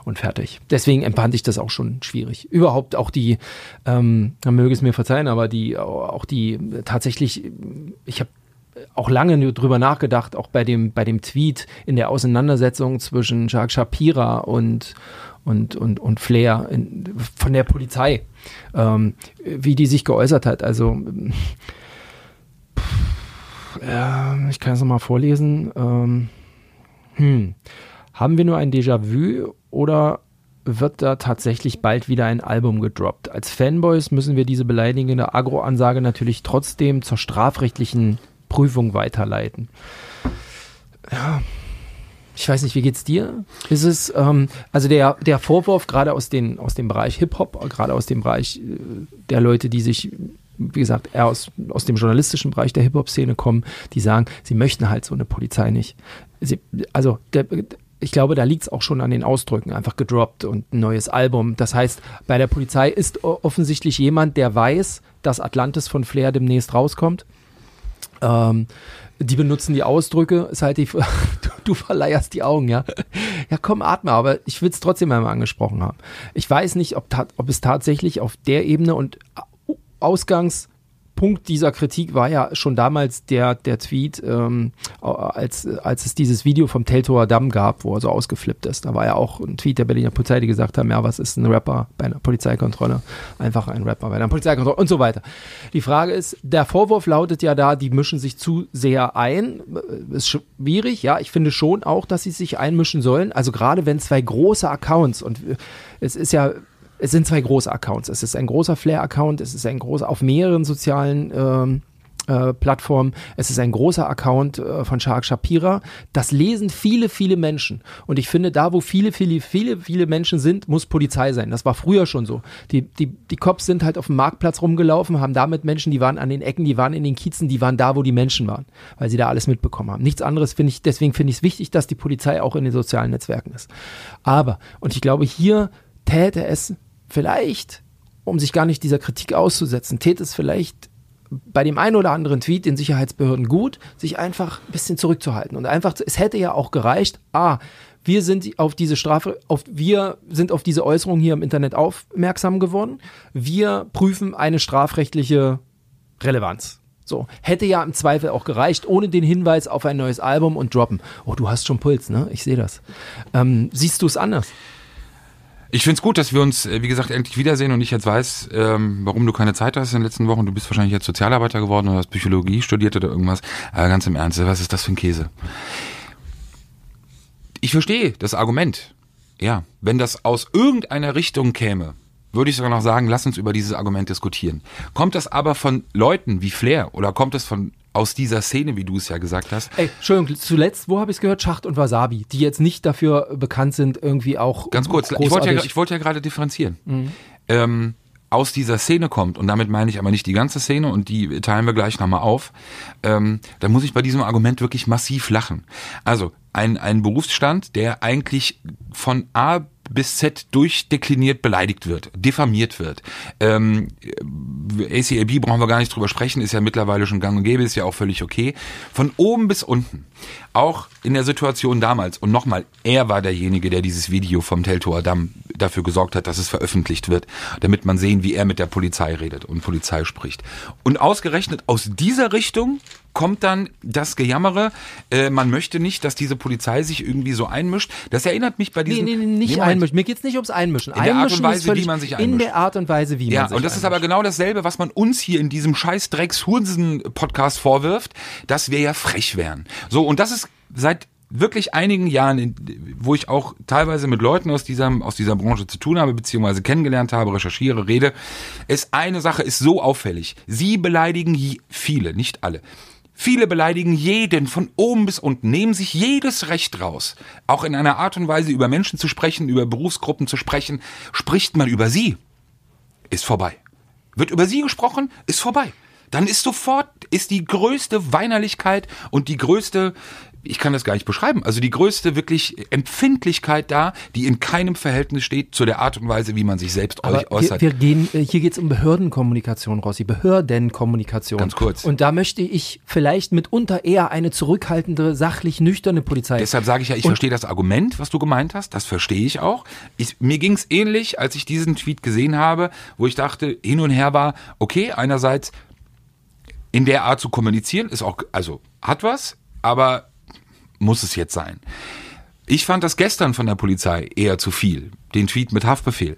und fertig. Deswegen empfand ich das auch schon schwierig. Überhaupt auch die, ähm, möge es mir verzeihen, aber die, auch die tatsächlich, ich habe auch lange drüber nachgedacht, auch bei dem, bei dem Tweet in der Auseinandersetzung zwischen Jacques Shapira und und, und, und Flair in, von der Polizei, ähm, wie die sich geäußert hat. Also, äh, ich kann es nochmal vorlesen. Ähm, hm. Haben wir nur ein Déjà-vu oder wird da tatsächlich bald wieder ein Album gedroppt? Als Fanboys müssen wir diese beleidigende Agro-Ansage natürlich trotzdem zur strafrechtlichen Prüfung weiterleiten. Ja, ich weiß nicht, wie geht's dir? Ist es, ähm, also der, der Vorwurf gerade aus, den, aus dem Bereich Hip-Hop, gerade aus dem Bereich äh, der Leute, die sich, wie gesagt, eher aus, aus dem journalistischen Bereich der Hip-Hop-Szene kommen, die sagen, sie möchten halt so eine Polizei nicht. Sie, also der, ich glaube, da liegt es auch schon an den Ausdrücken, einfach gedroppt und ein neues Album. Das heißt, bei der Polizei ist offensichtlich jemand, der weiß, dass Atlantis von Flair demnächst rauskommt. Ähm, die benutzen die Ausdrücke, ist halt die, du, du verleierst die Augen, ja. Ja, komm, atme, aber ich will es trotzdem einmal angesprochen haben. Ich weiß nicht, ob, ob es tatsächlich auf der Ebene und Ausgangs- Punkt dieser Kritik war ja schon damals der, der Tweet, ähm, als, als es dieses Video vom Teltower Damm gab, wo er so ausgeflippt ist. Da war ja auch ein Tweet der Berliner Polizei, die gesagt haben, ja, was ist ein Rapper bei einer Polizeikontrolle? Einfach ein Rapper bei einer Polizeikontrolle und so weiter. Die Frage ist, der Vorwurf lautet ja da, die mischen sich zu sehr ein. Ist schwierig, ja, ich finde schon auch, dass sie sich einmischen sollen. Also gerade wenn zwei große Accounts und es ist ja es sind zwei große Accounts. Es ist ein großer Flair-Account, es ist ein großer auf mehreren sozialen ähm, äh, Plattform. Es ist ein großer Account äh, von Shark Shapira. Das lesen viele, viele Menschen. Und ich finde, da, wo viele, viele, viele, viele Menschen sind, muss Polizei sein. Das war früher schon so. Die, die, die Cops sind halt auf dem Marktplatz rumgelaufen, haben damit Menschen, die waren an den Ecken, die waren in den Kiezen, die waren da, wo die Menschen waren, weil sie da alles mitbekommen haben. Nichts anderes finde ich, deswegen finde ich es wichtig, dass die Polizei auch in den sozialen Netzwerken ist. Aber, und ich glaube, hier täte es vielleicht, um sich gar nicht dieser Kritik auszusetzen, täte es vielleicht bei dem einen oder anderen Tweet den Sicherheitsbehörden gut, sich einfach ein bisschen zurückzuhalten. Und einfach, es hätte ja auch gereicht, ah, wir sind auf diese Strafe, auf, wir sind auf diese Äußerung hier im Internet aufmerksam geworden. Wir prüfen eine strafrechtliche Relevanz. So, hätte ja im Zweifel auch gereicht, ohne den Hinweis auf ein neues Album und droppen. Oh, du hast schon Puls, ne? Ich sehe das. Ähm, siehst du es anders? Ich finde es gut, dass wir uns, äh, wie gesagt, endlich wiedersehen und ich jetzt weiß, ähm, warum du keine Zeit hast in den letzten Wochen. Du bist wahrscheinlich jetzt Sozialarbeiter geworden oder hast Psychologie studiert oder irgendwas. Aber ganz im Ernst, was ist das für ein Käse? Ich verstehe das Argument. Ja, wenn das aus irgendeiner Richtung käme, würde ich sogar noch sagen, lass uns über dieses Argument diskutieren. Kommt das aber von Leuten wie Flair oder kommt es von aus dieser Szene, wie du es ja gesagt hast? Ey, Entschuldigung, zuletzt, wo habe ich es gehört? Schacht und Wasabi, die jetzt nicht dafür bekannt sind, irgendwie auch. Ganz kurz, ich wollte, ja, ich wollte ja gerade differenzieren. Mhm. Ähm, aus dieser Szene kommt, und damit meine ich aber nicht die ganze Szene und die teilen wir gleich nochmal auf, ähm, da muss ich bei diesem Argument wirklich massiv lachen. Also ein, ein Berufsstand, der eigentlich von A bis Z durchdekliniert beleidigt wird, diffamiert wird. Ähm, ACAB brauchen wir gar nicht drüber sprechen, ist ja mittlerweile schon gang und gäbe, ist ja auch völlig okay. Von oben bis unten, auch in der Situation damals, und nochmal, er war derjenige, der dieses Video vom Teltower Damm dafür gesorgt hat, dass es veröffentlicht wird, damit man sehen, wie er mit der Polizei redet und Polizei spricht. Und ausgerechnet aus dieser Richtung kommt dann das Gejammere, äh, man möchte nicht, dass diese Polizei sich irgendwie so einmischt. Das erinnert mich bei diesen... Nee, nee, nee nicht einmischen. Mir geht's nicht ums Einmischen. In der Art und Weise, wie man sich einmischt. In der Art und Weise, wie ja, man sich und das einmischt. ist aber genau dasselbe, was man uns hier in diesem scheiß drecks podcast vorwirft, dass wir ja frech wären. So, und das ist seit wirklich einigen Jahren, wo ich auch teilweise mit Leuten aus dieser, aus dieser Branche zu tun habe, beziehungsweise kennengelernt habe, recherchiere, rede, ist eine Sache ist so auffällig. Sie beleidigen viele, nicht alle. Viele beleidigen jeden von oben bis unten, nehmen sich jedes Recht raus. Auch in einer Art und Weise über Menschen zu sprechen, über Berufsgruppen zu sprechen, spricht man über sie, ist vorbei. Wird über sie gesprochen, ist vorbei. Dann ist sofort, ist die größte Weinerlichkeit und die größte ich kann das gar nicht beschreiben. Also die größte wirklich Empfindlichkeit da, die in keinem Verhältnis steht zu der Art und Weise, wie man sich selbst Aber äußert. Wir, wir gehen, äh, hier geht es um Behördenkommunikation, Rossi, Behördenkommunikation. Ganz kurz. Und da möchte ich vielleicht mitunter eher eine zurückhaltende, sachlich nüchterne Polizei. Deshalb sage ich ja, ich und verstehe das Argument, was du gemeint hast. Das verstehe ich auch. Ich, mir ging es ähnlich, als ich diesen Tweet gesehen habe, wo ich dachte, hin und her war, okay, einerseits in der Art zu kommunizieren ist auch, also hat was, aber muss es jetzt sein. Ich fand das gestern von der Polizei eher zu viel, den Tweet mit Haftbefehl.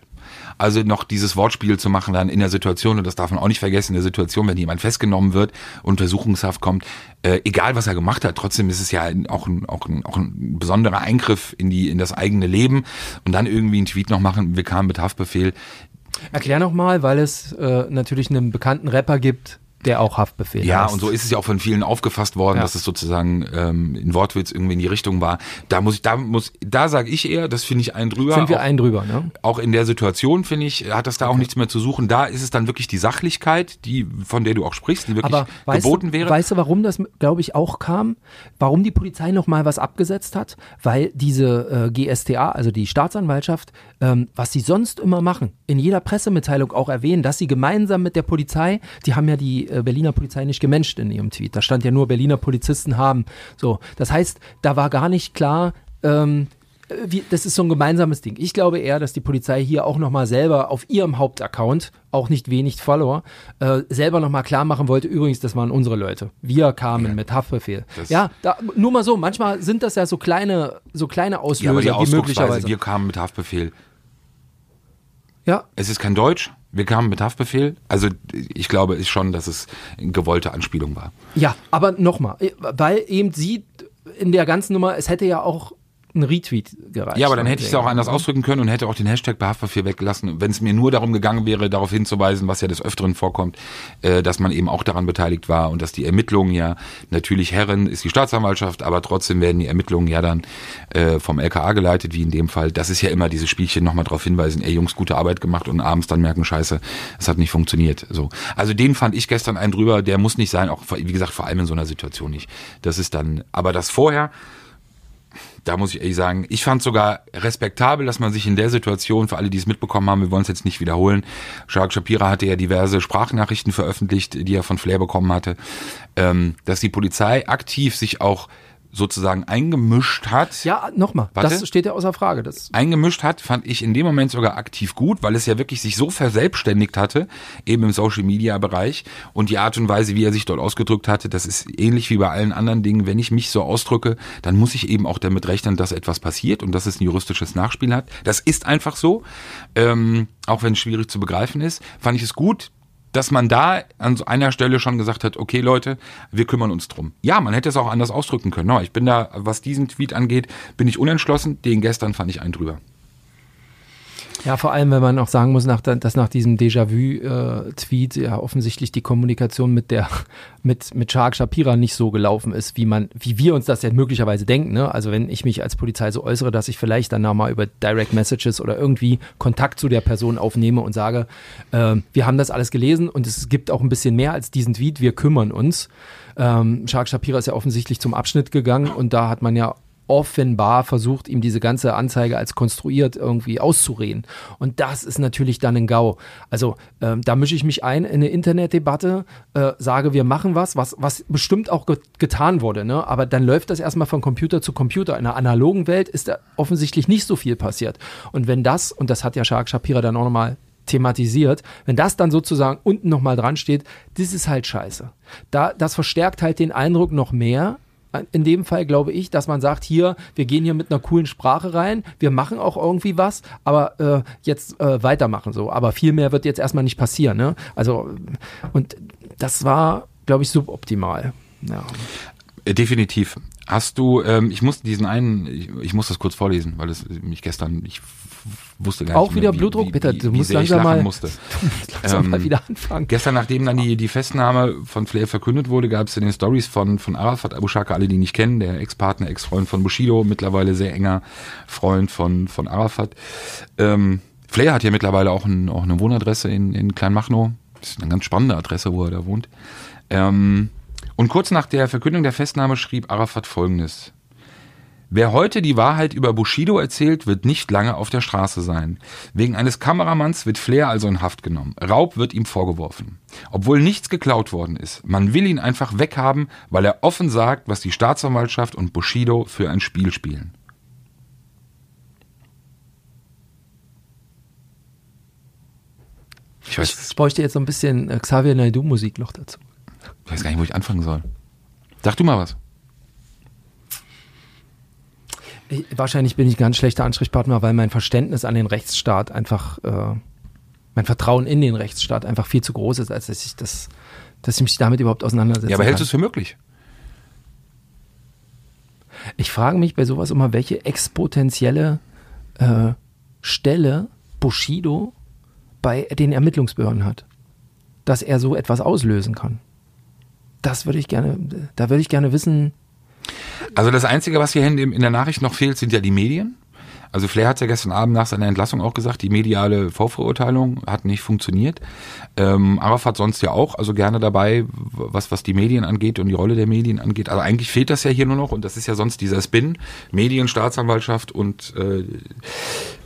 Also noch dieses Wortspiel zu machen dann in der Situation, und das darf man auch nicht vergessen, in der Situation, wenn jemand festgenommen wird, Untersuchungshaft kommt, äh, egal was er gemacht hat, trotzdem ist es ja auch ein, auch ein, auch ein besonderer Eingriff in, die, in das eigene Leben und dann irgendwie einen Tweet noch machen, wir kamen mit Haftbefehl. Erklär nochmal, weil es äh, natürlich einen bekannten Rapper gibt, der auch Haftbefehl Ja, heißt. und so ist es ja auch von vielen aufgefasst worden, ja. dass es sozusagen ähm, in Wortwitz irgendwie in die Richtung war. Da muss ich, da muss, da sage ich eher, das finde ich einen drüber. Sind wir auch, einen drüber, ne? Auch in der Situation finde ich, hat das da okay. auch nichts mehr zu suchen. Da ist es dann wirklich die Sachlichkeit, die von der du auch sprichst, die wirklich Aber geboten wäre. Weißt du, warum das, glaube ich, auch kam? Warum die Polizei noch mal was abgesetzt hat? Weil diese äh, GSTA, also die Staatsanwaltschaft, ähm, was sie sonst immer machen, in jeder Pressemitteilung auch erwähnen, dass sie gemeinsam mit der Polizei, die haben ja die Berliner Polizei nicht gemenscht in ihrem Tweet. Da stand ja nur Berliner Polizisten haben. So, das heißt, da war gar nicht klar, ähm, wie, das ist so ein gemeinsames Ding. Ich glaube eher, dass die Polizei hier auch nochmal selber auf ihrem Hauptaccount, auch nicht wenig Follower, äh, selber nochmal klar machen wollte, übrigens, das waren unsere Leute. Wir kamen ja. mit Haftbefehl. Das ja, da, nur mal so, manchmal sind das ja so kleine, so kleine Auslöser, ja, aber die, die möglicherweise. Wir kamen mit Haftbefehl. Ja. Es ist kein Deutsch. Wir kamen mit Haftbefehl. Also ich glaube schon, dass es eine gewollte Anspielung war. Ja, aber nochmal, weil eben sie in der ganzen Nummer, es hätte ja auch ein Retweet gereicht. Ja, aber dann hätte ich es auch anders ausdrücken können und hätte auch den Hashtag bei Haftbefehl weggelassen, wenn es mir nur darum gegangen wäre, darauf hinzuweisen, was ja des Öfteren vorkommt, äh, dass man eben auch daran beteiligt war und dass die Ermittlungen ja natürlich Herren ist die Staatsanwaltschaft, aber trotzdem werden die Ermittlungen ja dann äh, vom LKA geleitet, wie in dem Fall. Das ist ja immer dieses Spielchen nochmal darauf hinweisen, ey Jungs, gute Arbeit gemacht und abends dann merken, scheiße, es hat nicht funktioniert. So. Also den fand ich gestern einen drüber, der muss nicht sein, auch wie gesagt, vor allem in so einer Situation nicht. Das ist dann, aber das vorher, da muss ich ehrlich sagen, ich fand sogar respektabel, dass man sich in der Situation, für alle, die es mitbekommen haben, wir wollen es jetzt nicht wiederholen, Shark Shapira hatte ja diverse Sprachnachrichten veröffentlicht, die er von Flair bekommen hatte, ähm, dass die Polizei aktiv sich auch sozusagen eingemischt hat. Ja, nochmal, das steht ja außer Frage. Das, Eingemischt hat, fand ich in dem Moment sogar aktiv gut, weil es ja wirklich sich so verselbstständigt hatte, eben im Social Media Bereich und die Art und Weise, wie er sich dort ausgedrückt hatte, das ist ähnlich wie bei allen anderen Dingen. Wenn ich mich so ausdrücke, dann muss ich eben auch damit rechnen, dass etwas passiert und dass es ein juristisches Nachspiel hat. Das ist einfach so, ähm, auch wenn es schwierig zu begreifen ist. Fand ich es gut, dass man da an so einer Stelle schon gesagt hat, okay Leute, wir kümmern uns drum. Ja, man hätte es auch anders ausdrücken können. Ich bin da, was diesen Tweet angeht, bin ich unentschlossen. Den gestern fand ich einen drüber. Ja, vor allem, wenn man auch sagen muss, nach, dass nach diesem Déjà-vu-Tweet ja offensichtlich die Kommunikation mit der mit mit Shark Shapira nicht so gelaufen ist, wie man, wie wir uns das ja möglicherweise denken. Ne? Also wenn ich mich als Polizei so äußere, dass ich vielleicht dann nochmal über Direct Messages oder irgendwie Kontakt zu der Person aufnehme und sage, äh, wir haben das alles gelesen und es gibt auch ein bisschen mehr als diesen Tweet, wir kümmern uns. Ähm, Shark Shapira ist ja offensichtlich zum Abschnitt gegangen und da hat man ja offenbar versucht, ihm diese ganze Anzeige als konstruiert irgendwie auszureden. Und das ist natürlich dann ein GAU. Also ähm, da mische ich mich ein in eine Internetdebatte, äh, sage, wir machen was, was, was bestimmt auch ge getan wurde, ne? aber dann läuft das erstmal von Computer zu Computer. In der analogen Welt ist da offensichtlich nicht so viel passiert. Und wenn das, und das hat ja Shark Shapira dann auch nochmal thematisiert, wenn das dann sozusagen unten nochmal dran steht, das ist halt scheiße. Da, das verstärkt halt den Eindruck noch mehr, in dem Fall glaube ich, dass man sagt, hier, wir gehen hier mit einer coolen Sprache rein, wir machen auch irgendwie was, aber äh, jetzt äh, weitermachen so. Aber viel mehr wird jetzt erstmal nicht passieren. Ne? Also, und das war, glaube ich, suboptimal. Ja. Äh, Definitiv. Hast du, ähm, ich musste diesen einen, ich, ich muss das kurz vorlesen, weil es mich gestern, ich wusste gar Auch nicht mehr, wieder wie, Blutdruck? wie, Bitte, du musst langsam mal- musste. Lass uns Ähm, mal wieder anfangen. Gestern, nachdem dann die, die Festnahme von Flair verkündet wurde, gab es in den Stories von, von Arafat Abu Shaka, alle die ihn nicht kennen, der Ex-Partner, Ex-Freund von Bushido, mittlerweile sehr enger Freund von, von Arafat. Ähm, Flair hat ja mittlerweile auch, ein, auch eine Wohnadresse in, in Kleinmachnow. Das ist eine ganz spannende Adresse, wo er da wohnt. Ähm, und kurz nach der Verkündung der Festnahme schrieb Arafat folgendes. Wer heute die Wahrheit über Bushido erzählt, wird nicht lange auf der Straße sein. Wegen eines Kameramanns wird Flair also in Haft genommen. Raub wird ihm vorgeworfen. Obwohl nichts geklaut worden ist. Man will ihn einfach weghaben, weil er offen sagt, was die Staatsanwaltschaft und Bushido für ein Spiel spielen. Ich weiß, Ich bräuchte jetzt so ein bisschen äh, Xavier Naidoo Musik noch dazu. ich weiß gar nicht, wo ich anfangen soll. Sag du mal was. Ich, wahrscheinlich bin ich ein ganz schlechter Ansprechpartner, weil mein Verständnis an den Rechtsstaat einfach, äh, mein Vertrauen in den Rechtsstaat einfach viel zu groß ist, als dass ich das, dass ich mich damit überhaupt auseinandersetzen Ja, aber hältst du es für möglich? Ich frage mich bei sowas immer, welche exponentielle äh, Stelle Bushido bei den Ermittlungsbehörden hat, dass er so etwas auslösen kann. Das würde ich gerne, da würde ich gerne wissen. Also das Einzige, was hier in, der Nachricht noch fehlt, sind ja die Medien. Also Flair hat ja gestern Abend nach seiner Entlassung auch gesagt, die mediale Vorverurteilung hat nicht funktioniert. Ähm, Arafat sonst ja auch, also gerne dabei, was, was die Medien angeht und die Rolle der Medien angeht. Also eigentlich fehlt das ja hier nur noch und das ist ja sonst dieser Spin. Medien, Staatsanwaltschaft und äh,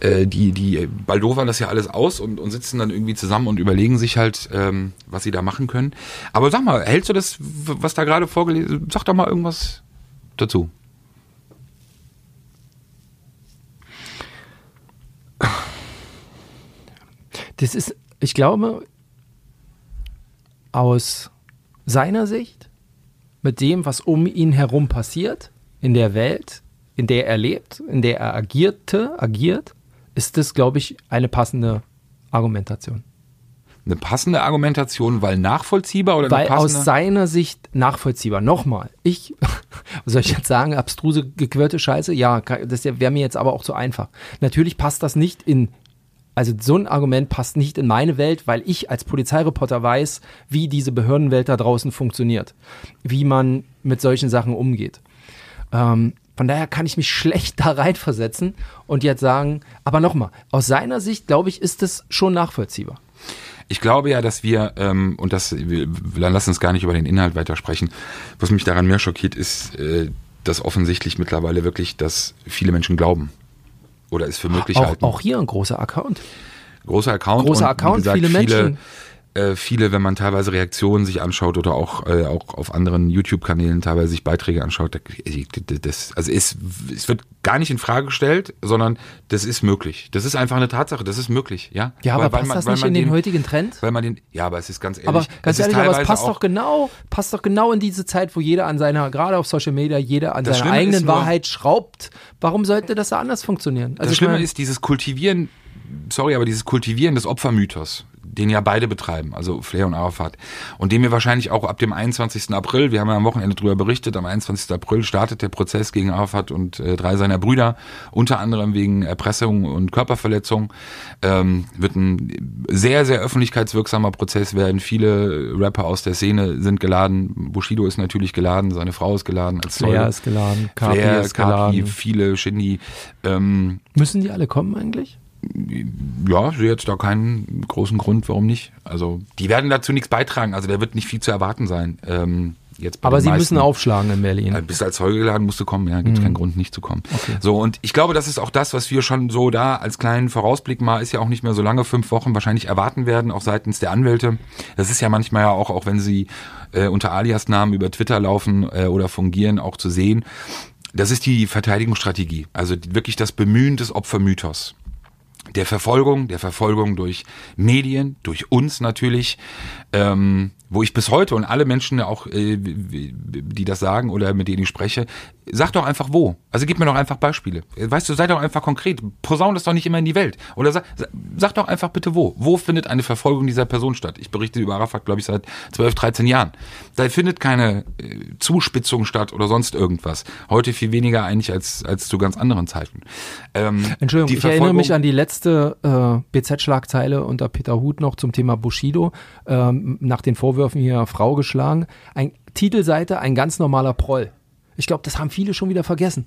äh, die, die baldowern das ja alles aus und, und sitzen dann irgendwie zusammen und überlegen sich halt, ähm, was sie da machen können. Aber sag mal, hältst du das, was da gerade vorgelesen, sag doch mal irgendwas dazu. Das ist, ich glaube, aus seiner Sicht, mit dem, was um ihn herum passiert, in der Welt, in der er lebt, in der er agierte, agiert, ist das, glaube ich, eine passende Argumentation. Eine passende Argumentation, weil nachvollziehbar oder Weil aus seiner Sicht nachvollziehbar. Nochmal, ich, was soll ich jetzt sagen, abstruse, gequirlte Scheiße? Ja, das wäre mir jetzt aber auch zu einfach. Natürlich passt das nicht in, also so ein Argument passt nicht in meine Welt, weil ich als Polizeireporter weiß, wie diese Behördenwelt da draußen funktioniert. Wie man mit solchen Sachen umgeht. Ähm, von daher kann ich mich schlecht da reinversetzen und jetzt sagen, aber nochmal, aus seiner Sicht, glaube ich, ist das schon nachvollziehbar. Ich glaube ja, dass wir, ähm, und das, wir, wir lassen uns gar nicht über den Inhalt weitersprechen. Was mich daran mehr schockiert, ist, äh, dass offensichtlich mittlerweile wirklich, dass viele Menschen glauben. Oder es für möglich Auch, halten. auch hier ein großer Account. großer Account. Großer und, Account, gesagt, viele Menschen. Äh, viele, wenn man teilweise Reaktionen sich anschaut oder auch, äh, auch auf anderen YouTube-Kanälen teilweise sich Beiträge anschaut, da- das, also es, es wird gar nicht in Frage gestellt, sondern das ist möglich. Das ist einfach eine Tatsache, das ist möglich, ja. Ja, aber passt das nicht in den heutigen Trend? Weil man den, ja, aber es ist ganz ehrlich. Aber ganz ehrlich, aber es passt doch genau, passt doch genau in diese Zeit, wo jeder an seiner, gerade auf Social Media, jeder an seiner Schlimme eigenen nur- Wahrheit schraubt. Warum sollte das da anders funktionieren? Also das Schlimme meine- ist dieses Kultivieren, sorry, aber dieses Kultivieren des Opfermythos, den ja beide betreiben, also Flair und Arafat, und den wir wahrscheinlich auch ab dem 21. April, wir haben ja am Wochenende darüber berichtet, am 21. April startet der Prozess gegen Arafat und äh, drei seiner Brüder, unter anderem wegen Erpressung und Körperverletzung, ähm, wird ein sehr, sehr öffentlichkeitswirksamer Prozess werden. Viele Rapper aus der Szene sind geladen, Bushido ist natürlich geladen, seine Frau ist geladen als Flair Zeuge. ist geladen, Kapi Flair, ist Kapi, geladen. viele, Shindy, ähm, Müssen die alle kommen eigentlich? Ja, ich sehe jetzt da keinen großen Grund, warum nicht. Also, die werden dazu nichts beitragen. Also, da wird nicht viel zu erwarten sein. Ähm, jetzt bei Aber sie meisten. müssen aufschlagen in Berlin. Äh, Bist als Zeuge geladen, musst du kommen, ja, gibt Mhm. keinen Grund, nicht zu kommen. So, und ich glaube, das ist auch das, was wir schon so da als kleinen Vorausblick mal, ist ja auch nicht mehr so lange, fünf Wochen wahrscheinlich erwarten werden, auch seitens der Anwälte. Das ist ja manchmal ja auch, auch wenn sie äh, unter Alias-Namen über Twitter laufen äh, oder fungieren, auch zu sehen. Das ist die Verteidigungsstrategie. Also wirklich das Bemühen des Opfermythos der Verfolgung, der Verfolgung durch Medien, durch uns natürlich, ähm, wo ich bis heute und alle Menschen auch, äh, die das sagen oder mit denen ich spreche, sag doch einfach wo. Also gib mir doch einfach Beispiele. Weißt du, sei doch einfach konkret. Posaun das doch nicht immer in die Welt. Oder sag, sag doch einfach bitte wo. Wo findet eine Verfolgung dieser Person statt? Ich berichte über Arafat, glaube ich, seit 12, 13 Jahren. Da findet keine äh, Zuspitzung statt oder sonst irgendwas. Heute viel weniger eigentlich als, als zu ganz anderen Zeiten. Ähm, Entschuldigung, ich erinnere mich an die letzte äh, BZ-Schlagzeile unter Peter Huth noch zum Thema Bushido, ähm, nach den Vorwürfen hier Frau geschlagen. Ein Titelseite, ein ganz normaler Proll. Ich glaube, das haben viele schon wieder vergessen.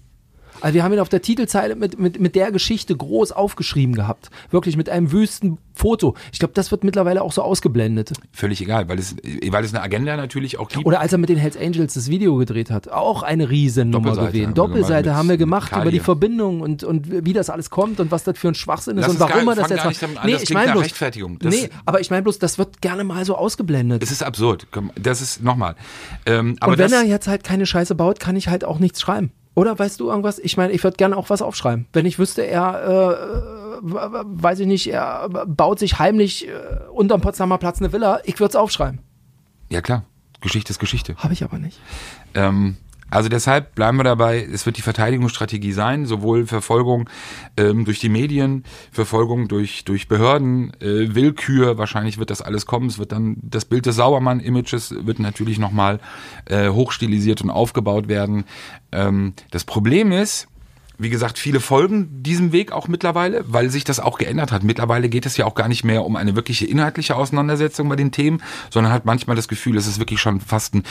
Also wir haben ihn auf der Titelzeile mit, mit, mit der Geschichte groß aufgeschrieben gehabt. Wirklich mit einem wüsten Foto. Ich glaube, das wird mittlerweile auch so ausgeblendet. Völlig egal, weil es, weil es eine Agenda natürlich auch gibt. Oder als er mit den Hells Angels das Video gedreht hat, auch eine Riesennummer gewesen. Doppelseite haben wir gemacht über die. Verbindung und, und wie das alles kommt und was das für ein Schwachsinn ist Lass und warum er das jetzt macht. an, Nee, das ich meine bloß, Rechtfertigung. Das- nee, aber ich meine bloß, das wird gerne mal so ausgeblendet. Es ist absurd. Das ist nochmal. Ähm, aber und wenn das, er jetzt halt keine Scheiße baut, kann ich halt auch nichts schreiben. Oder weißt du irgendwas? Ich meine, ich würde gerne auch was aufschreiben. Wenn ich wüsste, er, äh, weiß ich nicht, er baut sich heimlich äh, unterm Potsdamer Platz eine Villa, ich würde es aufschreiben. ja klar, Geschichte ist Geschichte. Habe ich aber nicht. Ähm, also deshalb bleiben wir dabei, es wird die Verteidigungsstrategie sein, sowohl Verfolgung ähm, durch die Medien, Verfolgung durch, durch Behörden, äh, Willkür, wahrscheinlich wird das alles kommen. Es wird dann das Bild des Sauermann-Images wird natürlich nochmal äh, hochstilisiert und aufgebaut werden. Ähm, das Problem ist, wie gesagt, viele folgen diesem Weg auch mittlerweile, weil sich das auch geändert hat. Mittlerweile geht es ja auch gar nicht mehr um eine wirkliche inhaltliche Auseinandersetzung bei den Themen, sondern hat manchmal das Gefühl, es ist wirklich schon fast ein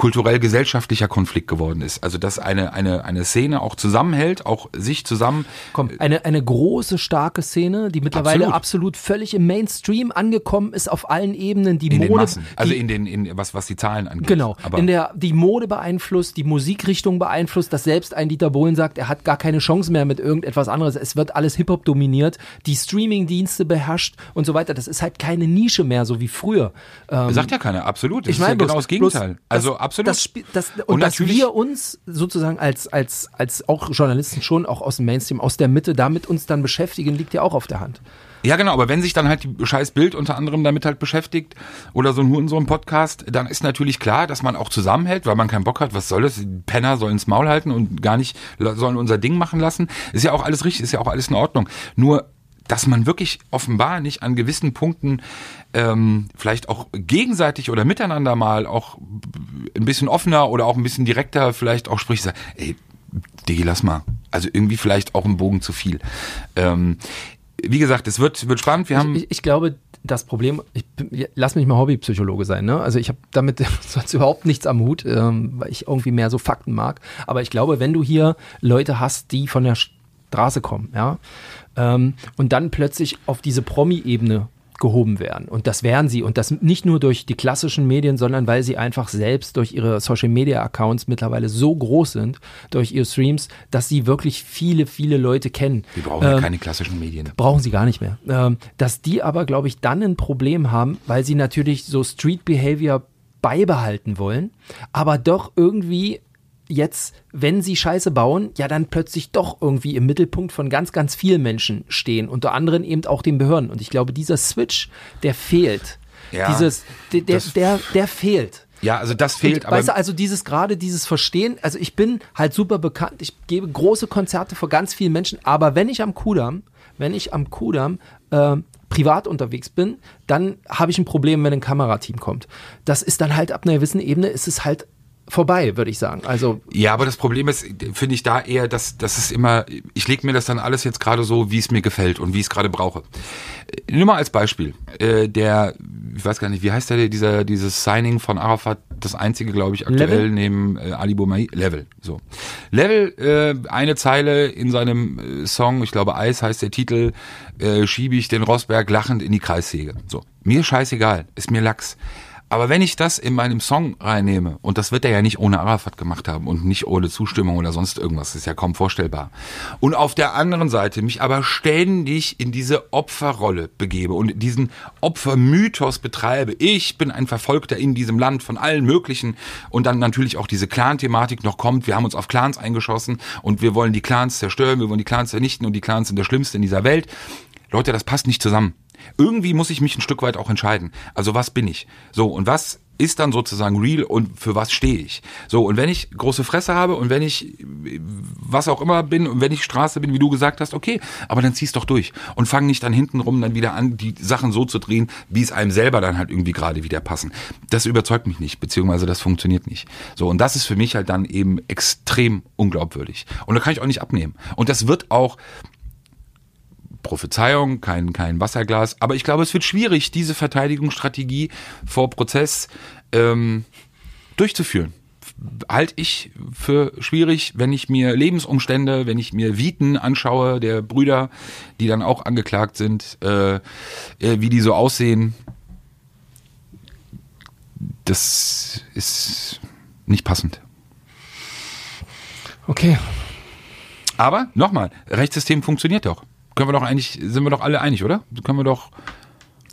kulturell-gesellschaftlicher Konflikt geworden ist. Also dass eine, eine, eine Szene auch zusammenhält, auch sich zusammen. Komm, eine, eine große, starke Szene, die mittlerweile absolut, Absolut. völlig im Mainstream angekommen ist, auf allen Ebenen. Die in Mode, den Massen. Also die, in den, in, was, was die Zahlen angeht. Genau, Aber in der die Mode beeinflusst, die Musikrichtung beeinflusst, dass selbst ein Dieter Bohlen sagt, er hat gar keine Chance mehr mit irgendetwas anderes. Es wird alles Hip-Hop dominiert, die Streaming-Dienste beherrscht und so weiter. Das ist halt keine Nische mehr, so wie früher. Ähm, sagt ja keiner, absolut. Das ich ist ja meine genau das Gegenteil. also absolut. Das, Spiel- das, und, Und dass wir uns sozusagen als, als, als auch Journalisten schon, auch aus dem Mainstream, aus der Mitte, damit uns dann beschäftigen, liegt ja auch auf der Hand. Ja, genau, aber wenn sich dann halt die scheiß Bild unter anderem damit halt beschäftigt oder so nur in so einem Podcast, dann ist natürlich klar, dass man auch zusammenhält, weil man keinen Bock hat, was soll das? Die Penner sollen ins Maul halten und gar nicht sollen unser Ding machen lassen. Ist ja auch alles richtig, ist ja auch alles in Ordnung. Nur dass man wirklich offenbar nicht an gewissen Punkten ähm, vielleicht auch gegenseitig oder miteinander mal auch ein bisschen offener oder auch ein bisschen direkter vielleicht auch spricht, sagt, ey, Digi, lass mal. Also irgendwie vielleicht auch ein Bogen zu viel. Ähm, wie gesagt, es wird, wird spannend. Wir haben ich, ich, ich glaube, das Problem, ich, lass mich mal Hobbypsychologe sein, ne? Also ich habe damit sonst überhaupt nichts am Hut, ähm, weil ich irgendwie mehr so Fakten mag. Aber ich glaube, wenn du hier Leute hast, die von der Straße kommen, ja, ähm, und dann plötzlich auf diese Promi-Ebene gehoben werden. Und das werden sie. Und das nicht nur durch die klassischen Medien, sondern weil sie einfach selbst durch ihre Social-Media-Accounts mittlerweile so groß sind, durch ihre Streams, dass sie wirklich viele, viele Leute kennen. Wir brauchen ähm, ja keine klassischen Medien. Brauchen sie gar nicht mehr. Ähm, dass die aber, glaube ich, dann ein Problem haben, weil sie natürlich so Street-Behavior beibehalten wollen, aber doch irgendwie jetzt, wenn sie Scheiße bauen, ja dann plötzlich doch irgendwie im Mittelpunkt von ganz, ganz vielen Menschen stehen, unter anderem eben auch den Behörden. Und ich glaube, dieser Switch, der fehlt. Ja, Dieses, der, der, der, der fehlt. Ja, also das fehlt. Und, aber weißt du, also dieses gerade dieses Verstehen. Also ich bin halt super bekannt. Ich gebe große Konzerte vor ganz vielen Menschen. Aber wenn ich am Kudamm, wenn ich am Kudamm äh, privat unterwegs bin, dann habe ich ein Problem, wenn ein Kamerateam kommt. Das ist dann halt ab einer gewissen Ebene ist es halt vorbei, würde ich sagen. Also ja, aber das Problem ist, finde ich da eher, dass das ist immer, ich lege mir das dann alles jetzt gerade so, wie es mir gefällt und wie ich es gerade brauche. Nur mal als Beispiel, äh, der, ich weiß gar nicht, wie heißt der, dieser dieses Signing von Arafat, das einzige, glaube ich, aktuell Level? neben äh, Ali Boumai, Level. So, Level, äh, eine Zeile in seinem äh, Song, ich glaube Eis heißt der Titel, äh, schiebe ich den Rosberg lachend in die Kreissäge. So, mir scheißegal, ist mir Lachs. Aber wenn ich das in meinem Song reinnehme, und das wird er ja nicht ohne Arafat gemacht haben und nicht ohne Zustimmung oder sonst irgendwas, ist ja kaum vorstellbar. Und auf der anderen Seite mich aber ständig in diese Opferrolle begebe und diesen Opfermythos betreibe. Ich bin ein Verfolgter in diesem Land von allen möglichen und dann natürlich auch diese Clan-Thematik noch kommt. Wir haben uns auf Clans eingeschossen und wir wollen die Clans zerstören, wir wollen die Clans vernichten und die Clans sind das Schlimmste in dieser Welt. Leute, das passt nicht zusammen. Irgendwie muss ich mich ein Stück weit auch entscheiden. Also was bin ich? So, und was ist dann sozusagen real und für was stehe ich? So, und wenn ich große Fresse habe und wenn ich was auch immer bin und wenn ich Straße bin, wie du gesagt hast, okay, aber dann zieh's doch durch und fang nicht dann hintenrum dann wieder an, die Sachen so zu drehen, wie es einem selber dann halt irgendwie gerade wieder passen. Das überzeugt mich nicht, beziehungsweise das funktioniert nicht. So, und das ist für mich halt dann eben extrem unglaubwürdig. Und da kann ich auch nicht abnehmen. Und das wird auch, Prophezeiung, kein, kein Wasserglas. Aber ich glaube, es wird schwierig, diese Verteidigungsstrategie vor Prozess ähm, durchzuführen. Halte ich für schwierig, wenn ich mir Lebensumstände, wenn ich mir Viten anschaue, der Brüder, die dann auch angeklagt sind, äh, äh, wie die so aussehen. Das ist nicht passend. Okay. Aber nochmal, Rechtssystem funktioniert doch können wir doch eigentlich, sind wir doch alle einig, oder? Können wir doch.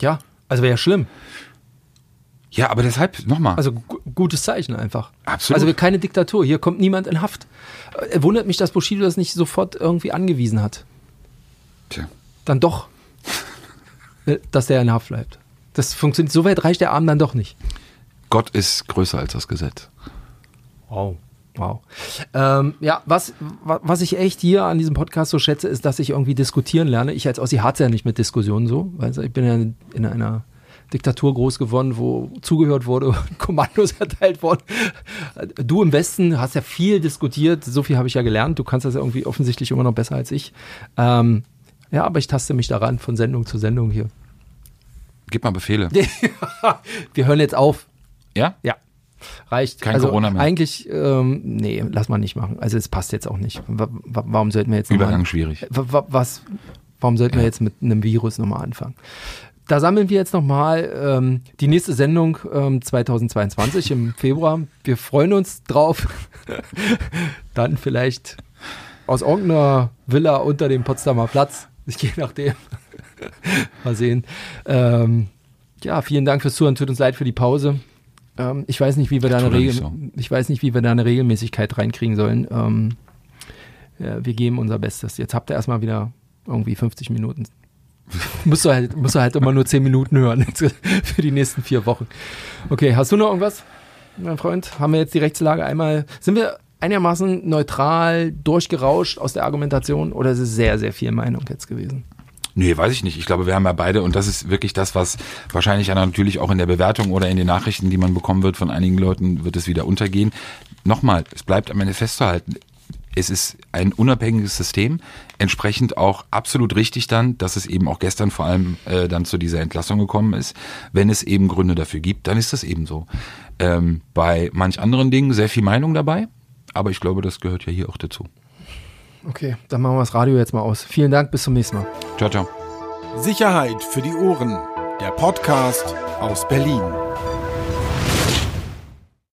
Ja, also wäre ja schlimm. Ja, aber deshalb nochmal. Also gutes Zeichen einfach. Absolut. Also keine Diktatur. Hier kommt niemand in Haft. Äh, wundert mich, dass Bushido das nicht sofort irgendwie angewiesen hat. Tja. Dann doch, äh, dass der in Haft bleibt. Das funktioniert. So weit reicht der Arm dann doch nicht. Gott ist größer als das Gesetz. Wow. Wow. Ähm, ja, was, was ich echt hier an diesem Podcast so schätze, ist, dass ich irgendwie diskutieren lerne. Ich als Ossi hatte ja nicht mit Diskussionen so, weil ich bin ja in einer Diktatur groß geworden, wo zugehört wurde, Kommandos erteilt wurden. Du im Westen hast ja viel diskutiert, so viel habe ich ja gelernt. Du kannst das ja irgendwie offensichtlich immer noch besser als ich. Ähm, ja, aber ich taste mich daran von Sendung zu Sendung hier. Gib mal Befehle. Wir hören jetzt auf. Ja? Ja. Reicht. Kein also Corona mehr. Eigentlich, ähm, nee, lass mal nicht machen. Also es passt jetzt auch nicht. Warum sollten wir jetzt Übergang schwierig. Was, warum sollten ja. wir jetzt mit einem Virus nochmal anfangen? Da sammeln wir jetzt nochmal ähm, die nächste Sendung ähm, 2022 im Februar. Wir freuen uns drauf. Dann vielleicht aus irgendeiner Villa unter dem Potsdamer Platz. Je nachdem. mal sehen. Ähm, ja, vielen Dank fürs Zuhören. Tut uns leid für die Pause. Ähm, ich weiß nicht, wie wir da eine Regel, so. ich weiß nicht, wie wir da eine Regelmäßigkeit reinkriegen sollen. Ähm, ja, wir geben unser Bestes. Jetzt habt ihr erstmal wieder irgendwie 50 Minuten. musst, du halt, musst du halt immer nur 10 Minuten hören für die nächsten vier Wochen. Okay, hast du noch irgendwas, mein Freund? Haben wir jetzt die Rechtslage einmal, sind wir einigermaßen neutral durchgerauscht aus der Argumentation oder ist es sehr, sehr viel Meinung jetzt gewesen? Nee, weiß ich nicht. Ich glaube, wir haben ja beide, und das ist wirklich das, was wahrscheinlich natürlich auch in der Bewertung oder in den Nachrichten, die man bekommen wird von einigen Leuten, wird es wieder untergehen. Nochmal, es bleibt am Ende festzuhalten. Es ist ein unabhängiges System, entsprechend auch absolut richtig dann, dass es eben auch gestern vor allem äh, dann zu dieser Entlassung gekommen ist. Wenn es eben Gründe dafür gibt, dann ist das eben so. Ähm, bei manch anderen Dingen sehr viel Meinung dabei, aber ich glaube, das gehört ja hier auch dazu. Okay, dann machen wir das Radio jetzt mal aus. Vielen Dank, bis zum nächsten Mal. Ciao, ciao. Sicherheit für die Ohren. Der Podcast aus Berlin.